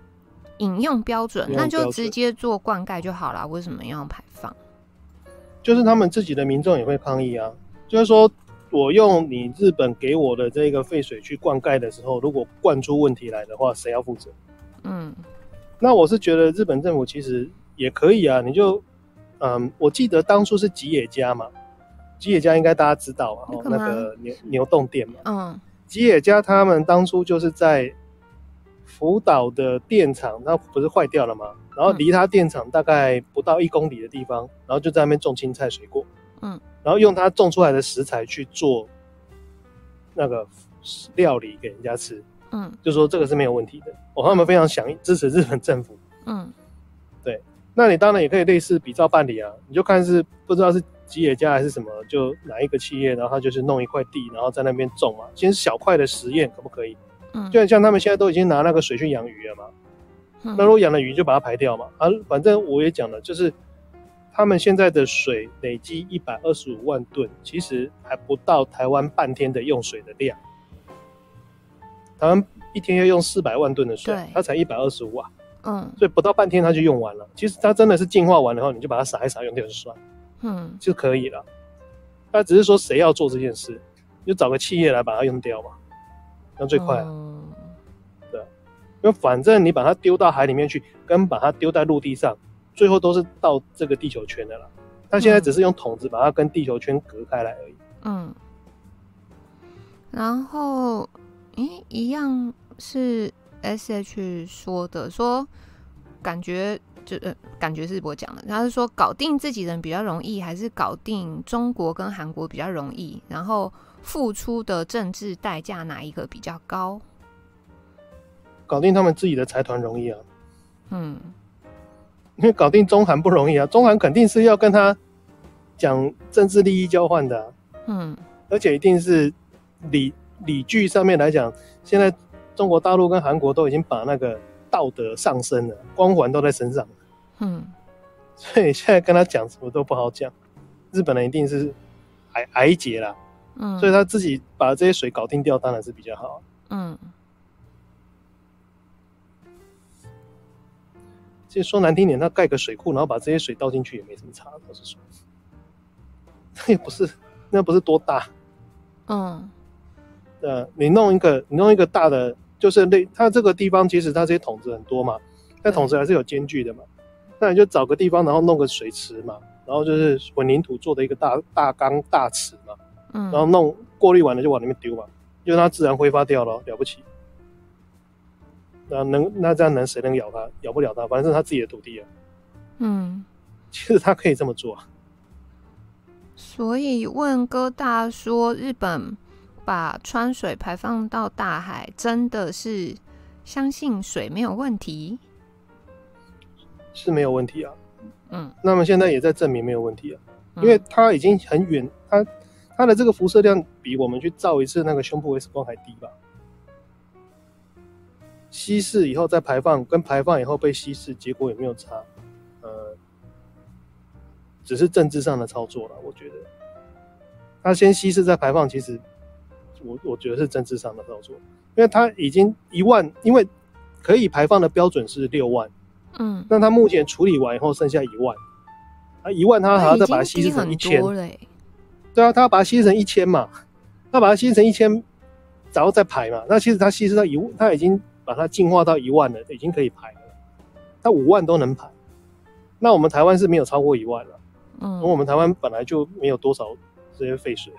饮用标准，那就直接做灌溉就好了，为什么要排放？就是他们自己的民众也会抗议啊。就是说我用你日本给我的这个废水去灌溉的时候，如果灌出问题来的话，谁要负责？嗯，那我是觉得日本政府其实也可以啊。你就，嗯，我记得当初是吉野家嘛，吉野家应该大家知道啊，那个牛牛洞店嘛，嗯，吉野家他们当初就是在。福岛的电厂，那不是坏掉了吗？然后离他电厂大概不到一公里的地方，然后就在那边种青菜水果，嗯，然后用它种出来的食材去做那个料理给人家吃，嗯，就说这个是没有问题的。我哦，他们非常响应支持日本政府，嗯，对，那你当然也可以类似比照办理啊，你就看是不知道是吉野家还是什么，就哪一个企业，然后他就是弄一块地，然后在那边种嘛，先小块的实验可不可以？嗯，就很像他们现在都已经拿那个水去养鱼了嘛，嗯、那如果养了鱼就把它排掉嘛。啊，反正我也讲了，就是他们现在的水累积一百二十五万吨，其实还不到台湾半天的用水的量。台湾一天要用四百万吨的水，它才一百二十五啊。嗯，所以不到半天它就用完了。其实它真的是净化完了后，你就把它撒一撒，用掉就算，嗯，就可以了。那只是说谁要做这件事，你就找个企业来把它用掉嘛。那最快，嗯、对，因为反正你把它丢到海里面去，跟把它丢在陆地上，最后都是到这个地球圈的了。它现在只是用桶子把它跟地球圈隔开来而已。嗯。然后，诶、诶，一样是 S H 说的，说感觉就呃，感觉是我讲的，他是说搞定自己人比较容易，还是搞定中国跟韩国比较容易？然后付出的政治代价哪一个比较高？搞定他们自己的财团容易啊，嗯，因为搞定中韩不容易啊，中韩肯定是要跟他讲政治利益交换的啊，嗯，而且一定是理理据上面来讲，现在中国大陆跟韩国都已经把那个道德上升了，光环都在身上，嗯，所以现在跟他讲什么都不好讲，日本人一定是挨挨劫啦，嗯，所以他自己把这些水搞定掉，当然是比较好，嗯。其实说难听点，他盖个水库，然后把这些水倒进去也没什么差，倒是说，那也不是，那不是多大，嗯，呃，你弄一个，你弄一个大的，就是那它这个地方其实它这些桶子很多嘛，但桶子还是有间距的嘛，那你就找个地方，然后弄个水池嘛，然后就是混凝土做的一个大大缸大池嘛，嗯，然后弄过滤完了就往里面丢嘛，就让它自然挥发掉了，了不起。那能那这样能谁能咬它？咬不了它，反正是它自己的土地啊。嗯，其实它可以这么做。所以问哥大说，日本把川水排放到大海，真的是相信水没有问题？是没有问题啊。嗯，那么现在也在证明没有问题啊，嗯、因为它已经很远，它它的这个辐射量比我们去照一次那个胸部 X 光还低吧？稀释以后再排放，跟排放以后被稀释，结果也没有差，呃，只是政治上的操作了。我觉得，他先稀释再排放，其实我我觉得是政治上的操作，因为它已经一万，因为可以排放的标准是六万，嗯，那它目前处理完以后剩下一万，啊，一万它还要再把它稀释成一千，对啊，它要把它稀释成一千嘛，它把它稀释成一千，然后再排嘛，那其实它稀释到一，它已经。把它进化到一万了，已经可以排了。它五万都能排，那我们台湾是没有超过一万了。嗯，我们台湾本来就没有多少这些废水。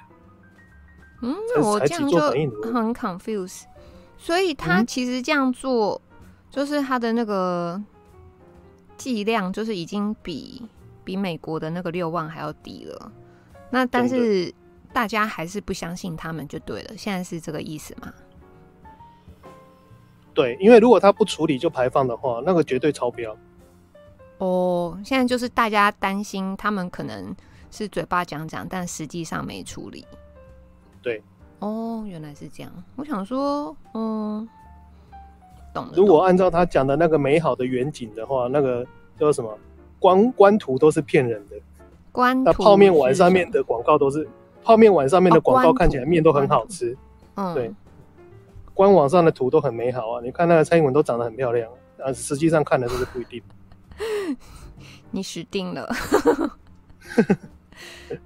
嗯，我这样就很 confuse。所以他其实这样做，就是他的那个剂量，就是已经比比美国的那个六万还要低了。那但是大家还是不相信他们就对了。现在是这个意思吗？对，因为如果他不处理就排放的话，那个绝对超标。哦，现在就是大家担心他们可能是嘴巴讲讲，但实际上没处理。对，哦，原来是这样。我想说，嗯，懂了。如果按照他讲的那个美好的远景的话，那个叫什么官官图都是骗人的。官，那泡面碗上面的广告都是泡面碗上面的广告，看起来面都很好吃。嗯，对。官网上的图都很美好啊，你看那个蔡英文都长得很漂亮，啊，实际上看的就是不一定。你死定了。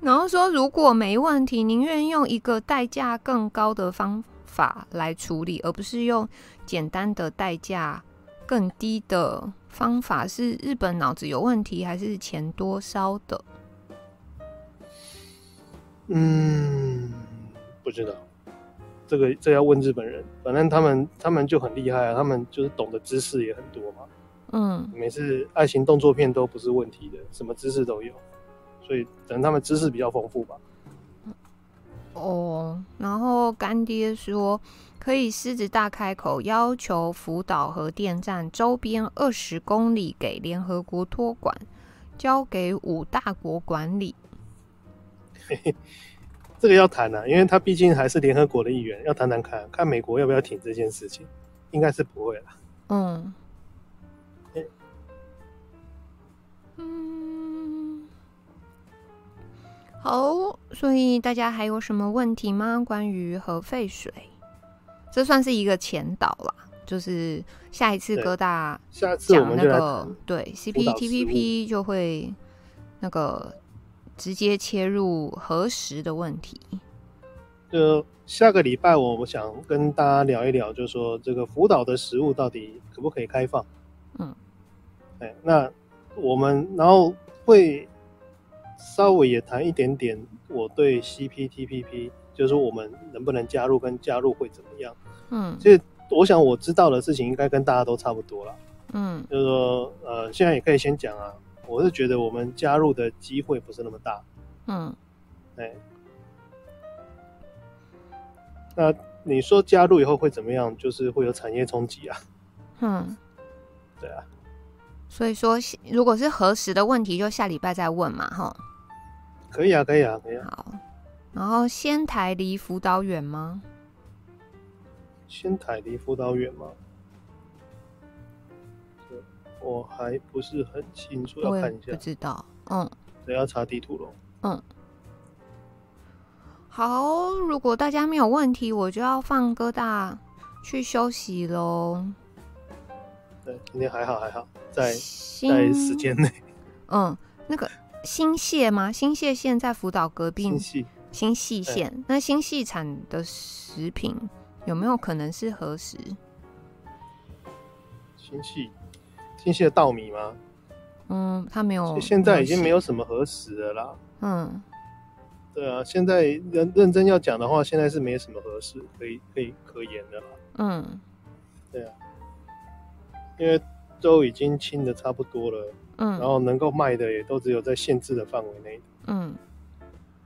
然后说，如果没问题，宁愿用一个代价更高的方法来处理，而不是用简单的代价更低的方法。是日本脑子有问题，还是钱多烧的？嗯，不知道。这个这要问日本人，反正他们他们就很厉害啊，他们就是懂的知识也很多嘛。嗯，每次爱情动作片都不是问题的，什么知识都有，所以可能他们知识比较丰富吧。哦，然后干爹说可以狮子大开口，要求福岛核电站周边二十公里给联合国托管，交给五大国管理。嘿嘿。这个要谈啊，因为他毕竟还是联合国的一员，要谈谈看看美国要不要挺这件事情，应该是不会了。嗯，好，所以大家还有什么问题吗？关于核废水，这算是一个前导啦，就是下一次哥大讲那个对 CPTPP 就会那个。直接切入核实的问题。就下个礼拜，我想跟大家聊一聊，就是说这个福岛的食物到底可不可以开放？嗯，哎，那我们然后会稍微也谈一点点我对 CPTPP，就是我们能不能加入，跟加入会怎么样？嗯，其实我想我知道的事情应该跟大家都差不多了。嗯，就是说，呃，现在也可以先讲啊。我是觉得我们加入的机会不是那么大。嗯，哎，那你说加入以后会怎么样？就是会有产业冲击啊。嗯，对啊。所以说，如果是核实的问题，就下礼拜再问嘛，哈。可以啊，可以啊，可以啊。好，然后仙台离福岛远吗？仙台离福岛远吗？我还不是很清楚，要看一下。不知道，嗯。对，要查地图喽。嗯。好，如果大家没有问题，我就要放哥大去休息喽。对，今天还好，还好，在在时间内。嗯，那个新泻吗？新泻县在福岛隔壁。新细。县，那新细产的食品有没有可能是核食？新细。新细的稻米吗？嗯，它没有。现在已经没有什么核食了啦。嗯，对啊，现在认认真要讲的话，现在是没什么核食可以可以可言的啦。嗯，对啊，因为都已经清的差不多了。嗯，然后能够卖的也都只有在限制的范围内。嗯，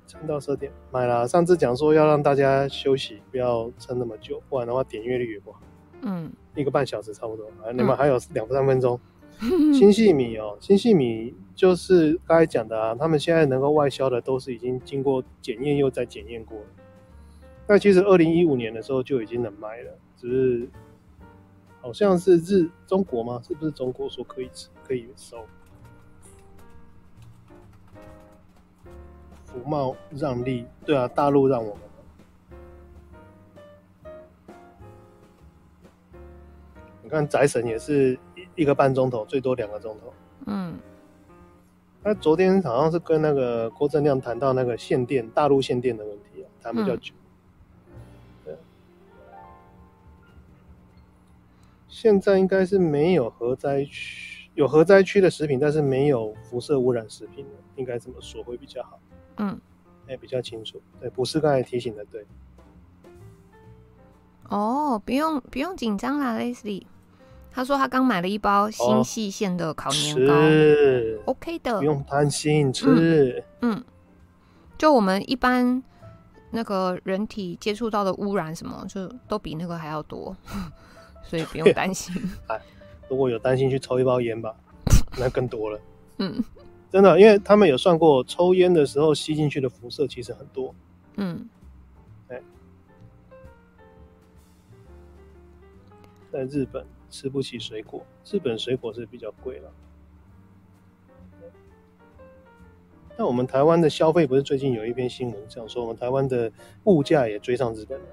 撑到十二点买了。上次讲说要让大家休息，不要撑那么久，不然的话点阅率也不好。嗯，一个半小时差不多，你们还有两三分钟。新细米哦，新细米就是刚才讲的啊，他们现在能够外销的都是已经经过检验又再检验过了。那其实二零一五年的时候就已经能卖了，只是好像是日中国吗？是不是中国说可以吃可以收？福茂让利，对啊，大陆让我们。你看宅神也是。一一个半钟头，最多两个钟头。嗯，他昨天好像是跟那个郭正亮谈到那个限电，大陆限电的问题啊，谈比较久。嗯、对，现在应该是没有核灾区，有核灾区的食品，但是没有辐射污染食品，应该这么说会比较好。嗯，哎，比较清楚。对，不是刚才提醒的，对。哦，不用不用紧张啦，Leslie。他说他刚买了一包新细线的烤年糕，是 OK 的，不用担心吃。嗯，就我们一般那个人体接触到的污染什么，就都比那个还要多，所以不用担心。哎，如果有担心，去抽一包烟吧，那更多了。嗯，真的，因为他们有算过，抽烟的时候吸进去的辐射其实很多。嗯，哎，在日本。吃不起水果，日本水果是比较贵了。那我们台湾的消费不是最近有一篇新闻讲说，我们台湾的物价也追上日本了。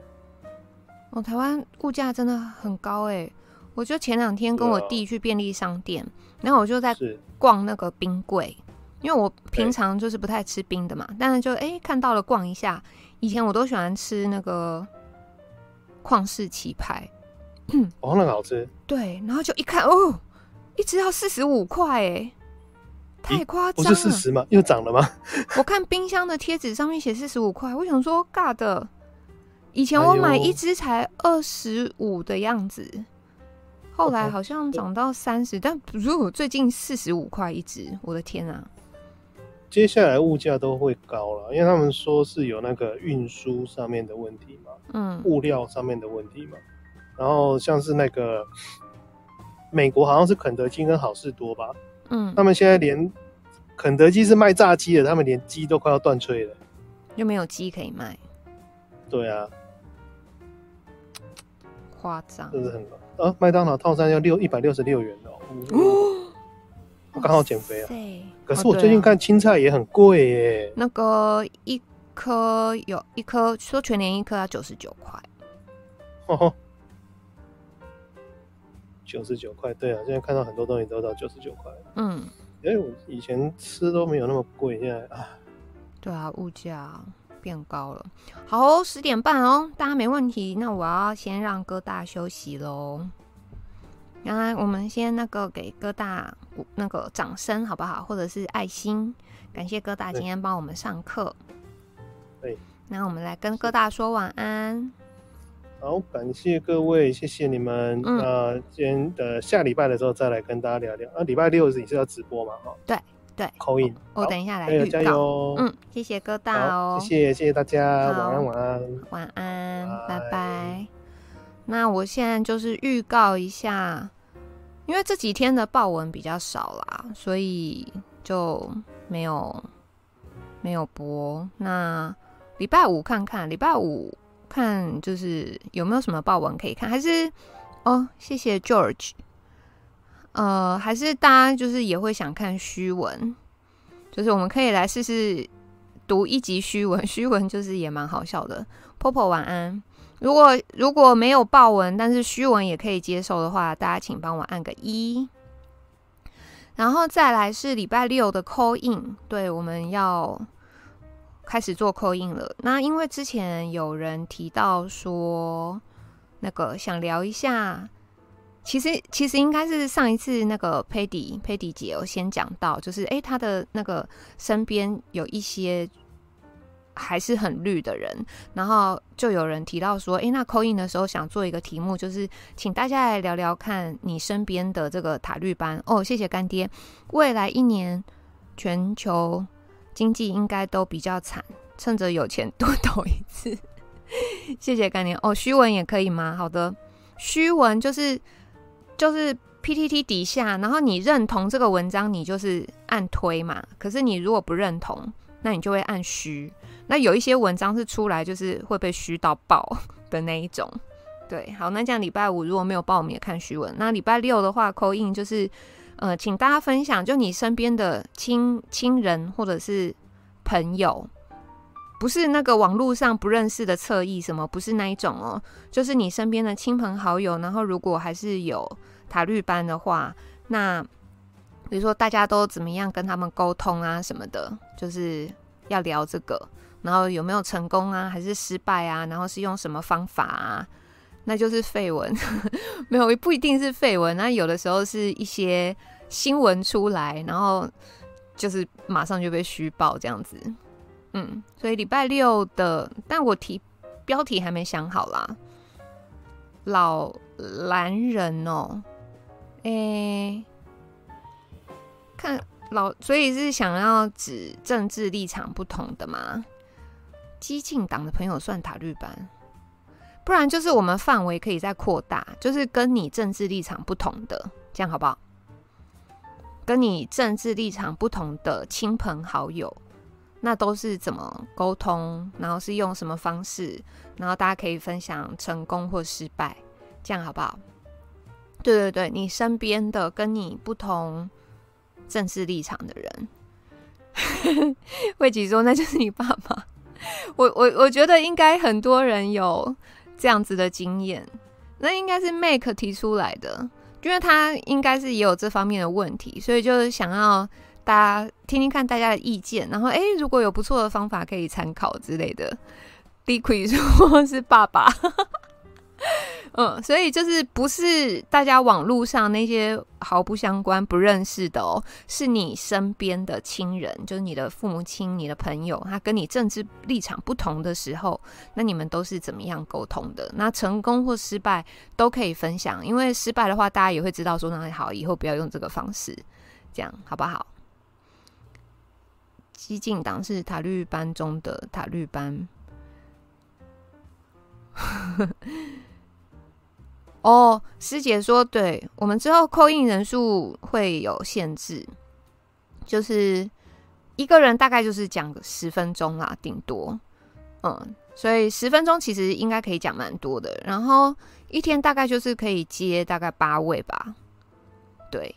哦，台湾物价真的很高哎！我就前两天跟我弟去便利商店，啊、然后我就在逛那个冰柜，因为我平常就是不太吃冰的嘛，但是就哎、欸、看到了逛一下，以前我都喜欢吃那个旷世奇牌。嗯，哦，那个好吃。对，然后就一看，哦，一直要四十五块，哎，太夸张了。不是四十吗？又涨了吗？我看冰箱的贴纸上面写四十五块，我想说，尬的。以前我买一支才二十五的样子，哎、后来好像涨到三十，但如果最近四十五块一支，我的天啊！接下来物价都会高了，因为他们说是有那个运输上面的问题嘛，嗯，物料上面的问题嘛。然后像是那个美国好像是肯德基跟好事多吧，嗯，他们现在连肯德基是卖炸鸡的，他们连鸡都快要断炊了，又没有鸡可以卖。对啊，夸张，这是很高。啊！麦当劳套餐要六一百六十六元哦，哦，我刚好减肥啊。可是我最近看青菜也很贵耶，那个一颗有一颗说全年一颗要九十九块。哦。九十九块，对啊，现在看到很多东西都到九十九块。嗯，因为我以前吃都没有那么贵，现在啊，对啊，物价变高了。好哦，十点半哦，大家没问题，那我要先让哥大休息喽。原来我们先那个给哥大那个掌声好不好？或者是爱心，感谢哥大今天帮我们上课。对，那我们来跟哥大说晚安。好，感谢各位，谢谢你们。嗯、那今天的下礼拜的时候再来跟大家聊聊。啊，礼拜六是你是要直播吗？哈，对对，call in。我等一下来预告加油。嗯，谢谢哥大哦，谢谢谢谢大家，晚安晚安晚安。拜拜。那我现在就是预告一下，因为这几天的报文比较少啦，所以就没有没有播。那礼拜五看看，礼拜五。看就是有没有什么报文可以看，还是哦，谢谢 George，呃，还是大家就是也会想看虚文，就是我们可以来试试读一集虚文，虚文就是也蛮好笑的。Popo 晚安，如果如果没有报文，但是虚文也可以接受的话，大家请帮我按个一。然后再来是礼拜六的 call in，对，我们要。开始做 call in 了。那因为之前有人提到说，那个想聊一下，其实其实应该是上一次那个佩迪佩迪姐有先讲到，就是诶，他的那个身边有一些还是很绿的人，然后就有人提到说，诶，那 call in 的时候想做一个题目，就是请大家来聊聊看你身边的这个塔绿班哦。谢谢干爹，未来一年全球。经济应该都比较惨，趁着有钱多投一次。谢谢干爹哦，虚文也可以吗？好的，虚文就是就是 PTT 底下，然后你认同这个文章，你就是按推嘛。可是你如果不认同，那你就会按虚。那有一些文章是出来就是会被虚到爆 的那一种。对，好，那这样礼拜五如果没有报，我们也看虚文。那礼拜六的话口印就是。呃，请大家分享，就你身边的亲亲人或者是朋友，不是那个网络上不认识的侧翼什么，不是那一种哦，就是你身边的亲朋好友。然后，如果还是有塔绿班的话，那比如说大家都怎么样跟他们沟通啊什么的，就是要聊这个。然后有没有成功啊，还是失败啊？然后是用什么方法啊？那就是废文，没有，不一定是废文。那有的时候是一些新闻出来，然后就是马上就被虚报这样子。嗯，所以礼拜六的，但我题标题还没想好啦。老男人哦，诶、看老，所以是想要指政治立场不同的吗？激进党的朋友算塔绿班？不然就是我们范围可以再扩大，就是跟你政治立场不同的，这样好不好？跟你政治立场不同的亲朋好友，那都是怎么沟通？然后是用什么方式？然后大家可以分享成功或失败，这样好不好？对对对，你身边的跟你不同政治立场的人，慧吉说那就是你爸爸。我我我觉得应该很多人有。这样子的经验，那应该是 Make 提出来的，因为他应该是也有这方面的问题，所以就是想要大家听听看大家的意见，然后哎，如果有不错的方法可以参考之类的。，Dicky 说是爸爸。嗯，所以就是不是大家网络上那些毫不相关、不认识的哦，是你身边的亲人，就是你的父母亲、你的朋友，他跟你政治立场不同的时候，那你们都是怎么样沟通的？那成功或失败都可以分享，因为失败的话，大家也会知道说，那好，以后不要用这个方式，这样好不好？激进党是塔绿班中的塔绿班。哦，师姐说，对，我们之后扣印人数会有限制，就是一个人大概就是讲十分钟啦，顶多，嗯，所以十分钟其实应该可以讲蛮多的。然后一天大概就是可以接大概八位吧，对，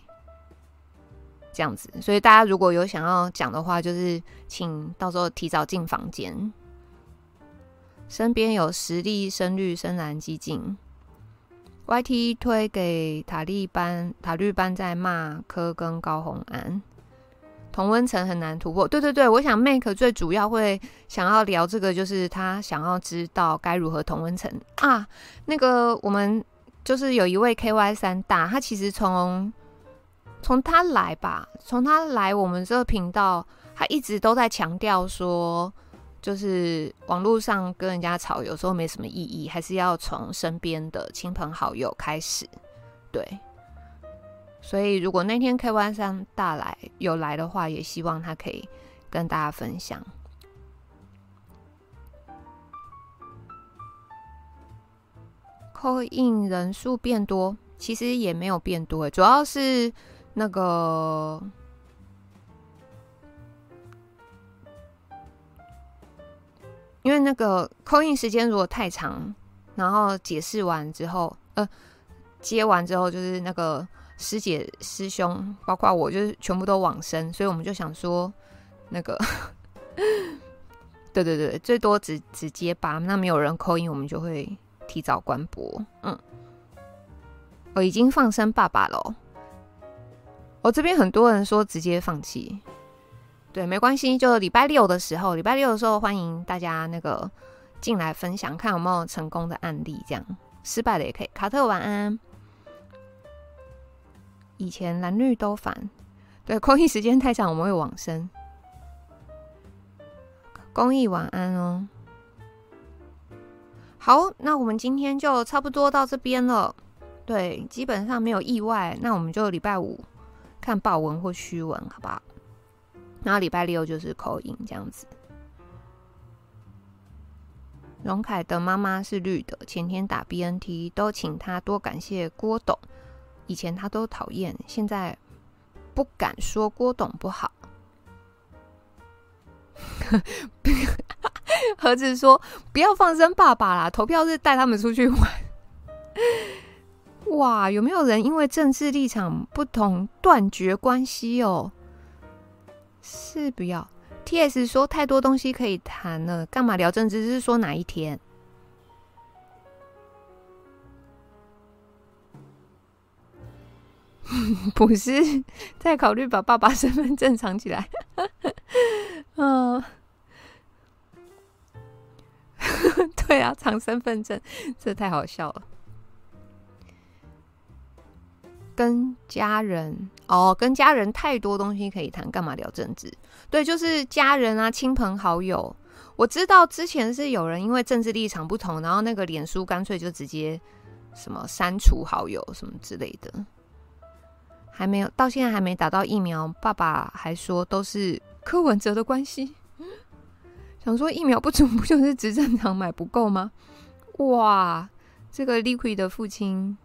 这样子。所以大家如果有想要讲的话，就是请到时候提早进房间。身边有实力深绿深蓝激进。YT 推给塔利班，塔绿班在骂柯跟高虹安，同温层很难突破。对对对，我想 Make 最主要会想要聊这个，就是他想要知道该如何同温层啊。那个我们就是有一位 KY 三大，他其实从从他来吧，从他来我们这个频道，他一直都在强调说，就是网络上跟人家吵，有时候没什么意义，还是要从身边的亲朋好友开始。对，所以如果那天 KY 三大来有来的话，也希望他可以跟大家分享。扣印人数变多，其实也没有变多，主要是那个。因为那个 call in 时间如果太长，然后解释完之后，呃，接完之后，就是那个师姐师兄，包括我，就是全部都往生，所以我们就想说，那个，对对对，最多只只接八，那没有人 call in，我们就会提早关播。嗯，我已经放生爸爸了，我这边很多人说直接放弃。对，没关系，就礼拜六的时候，礼拜六的时候欢迎大家那个进来分享，看有没有成功的案例，这样失败的也可以。卡特晚安，以前蓝绿都烦，对，公益时间太长，我们会往生。公益晚安哦。好，那我们今天就差不多到这边了。对，基本上没有意外，那我们就礼拜五看爆文或虚文，好不好？然后礼拜六就是口音这样子。荣凯的妈妈是绿的，前天打 BNT 都请他多感谢郭董，以前他都讨厌，现在不敢说郭董不好。盒子说不要放生爸爸啦，投票日带他们出去玩。哇，有没有人因为政治立场不同断绝关系哦？是不要，T.S 说太多东西可以谈了，干嘛聊政治？是说哪一天？不是在考虑把爸爸身份证藏起来？嗯，对啊，藏身份证，这太好笑了。跟家人哦，跟家人太多东西可以谈，干嘛聊政治？对，就是家人啊，亲朋好友。我知道之前是有人因为政治立场不同，然后那个脸书干脆就直接什么删除好友什么之类的。还没有，到现在还没打到疫苗，爸爸还说都是柯文哲的关系。想说疫苗不足，不就是执政党买不够吗？哇，这个 Liquid 的父亲。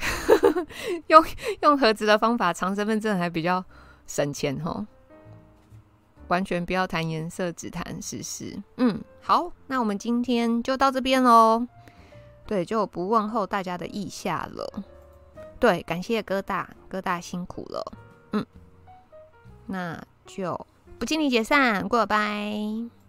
用用盒子的方法藏身份证还比较省钱哦。完全不要谈颜色，只谈事实。嗯，好，那我们今天就到这边喽。对，就不问候大家的意下了。对，感谢哥大，哥大辛苦了。嗯，那就不敬礼解散，过拜。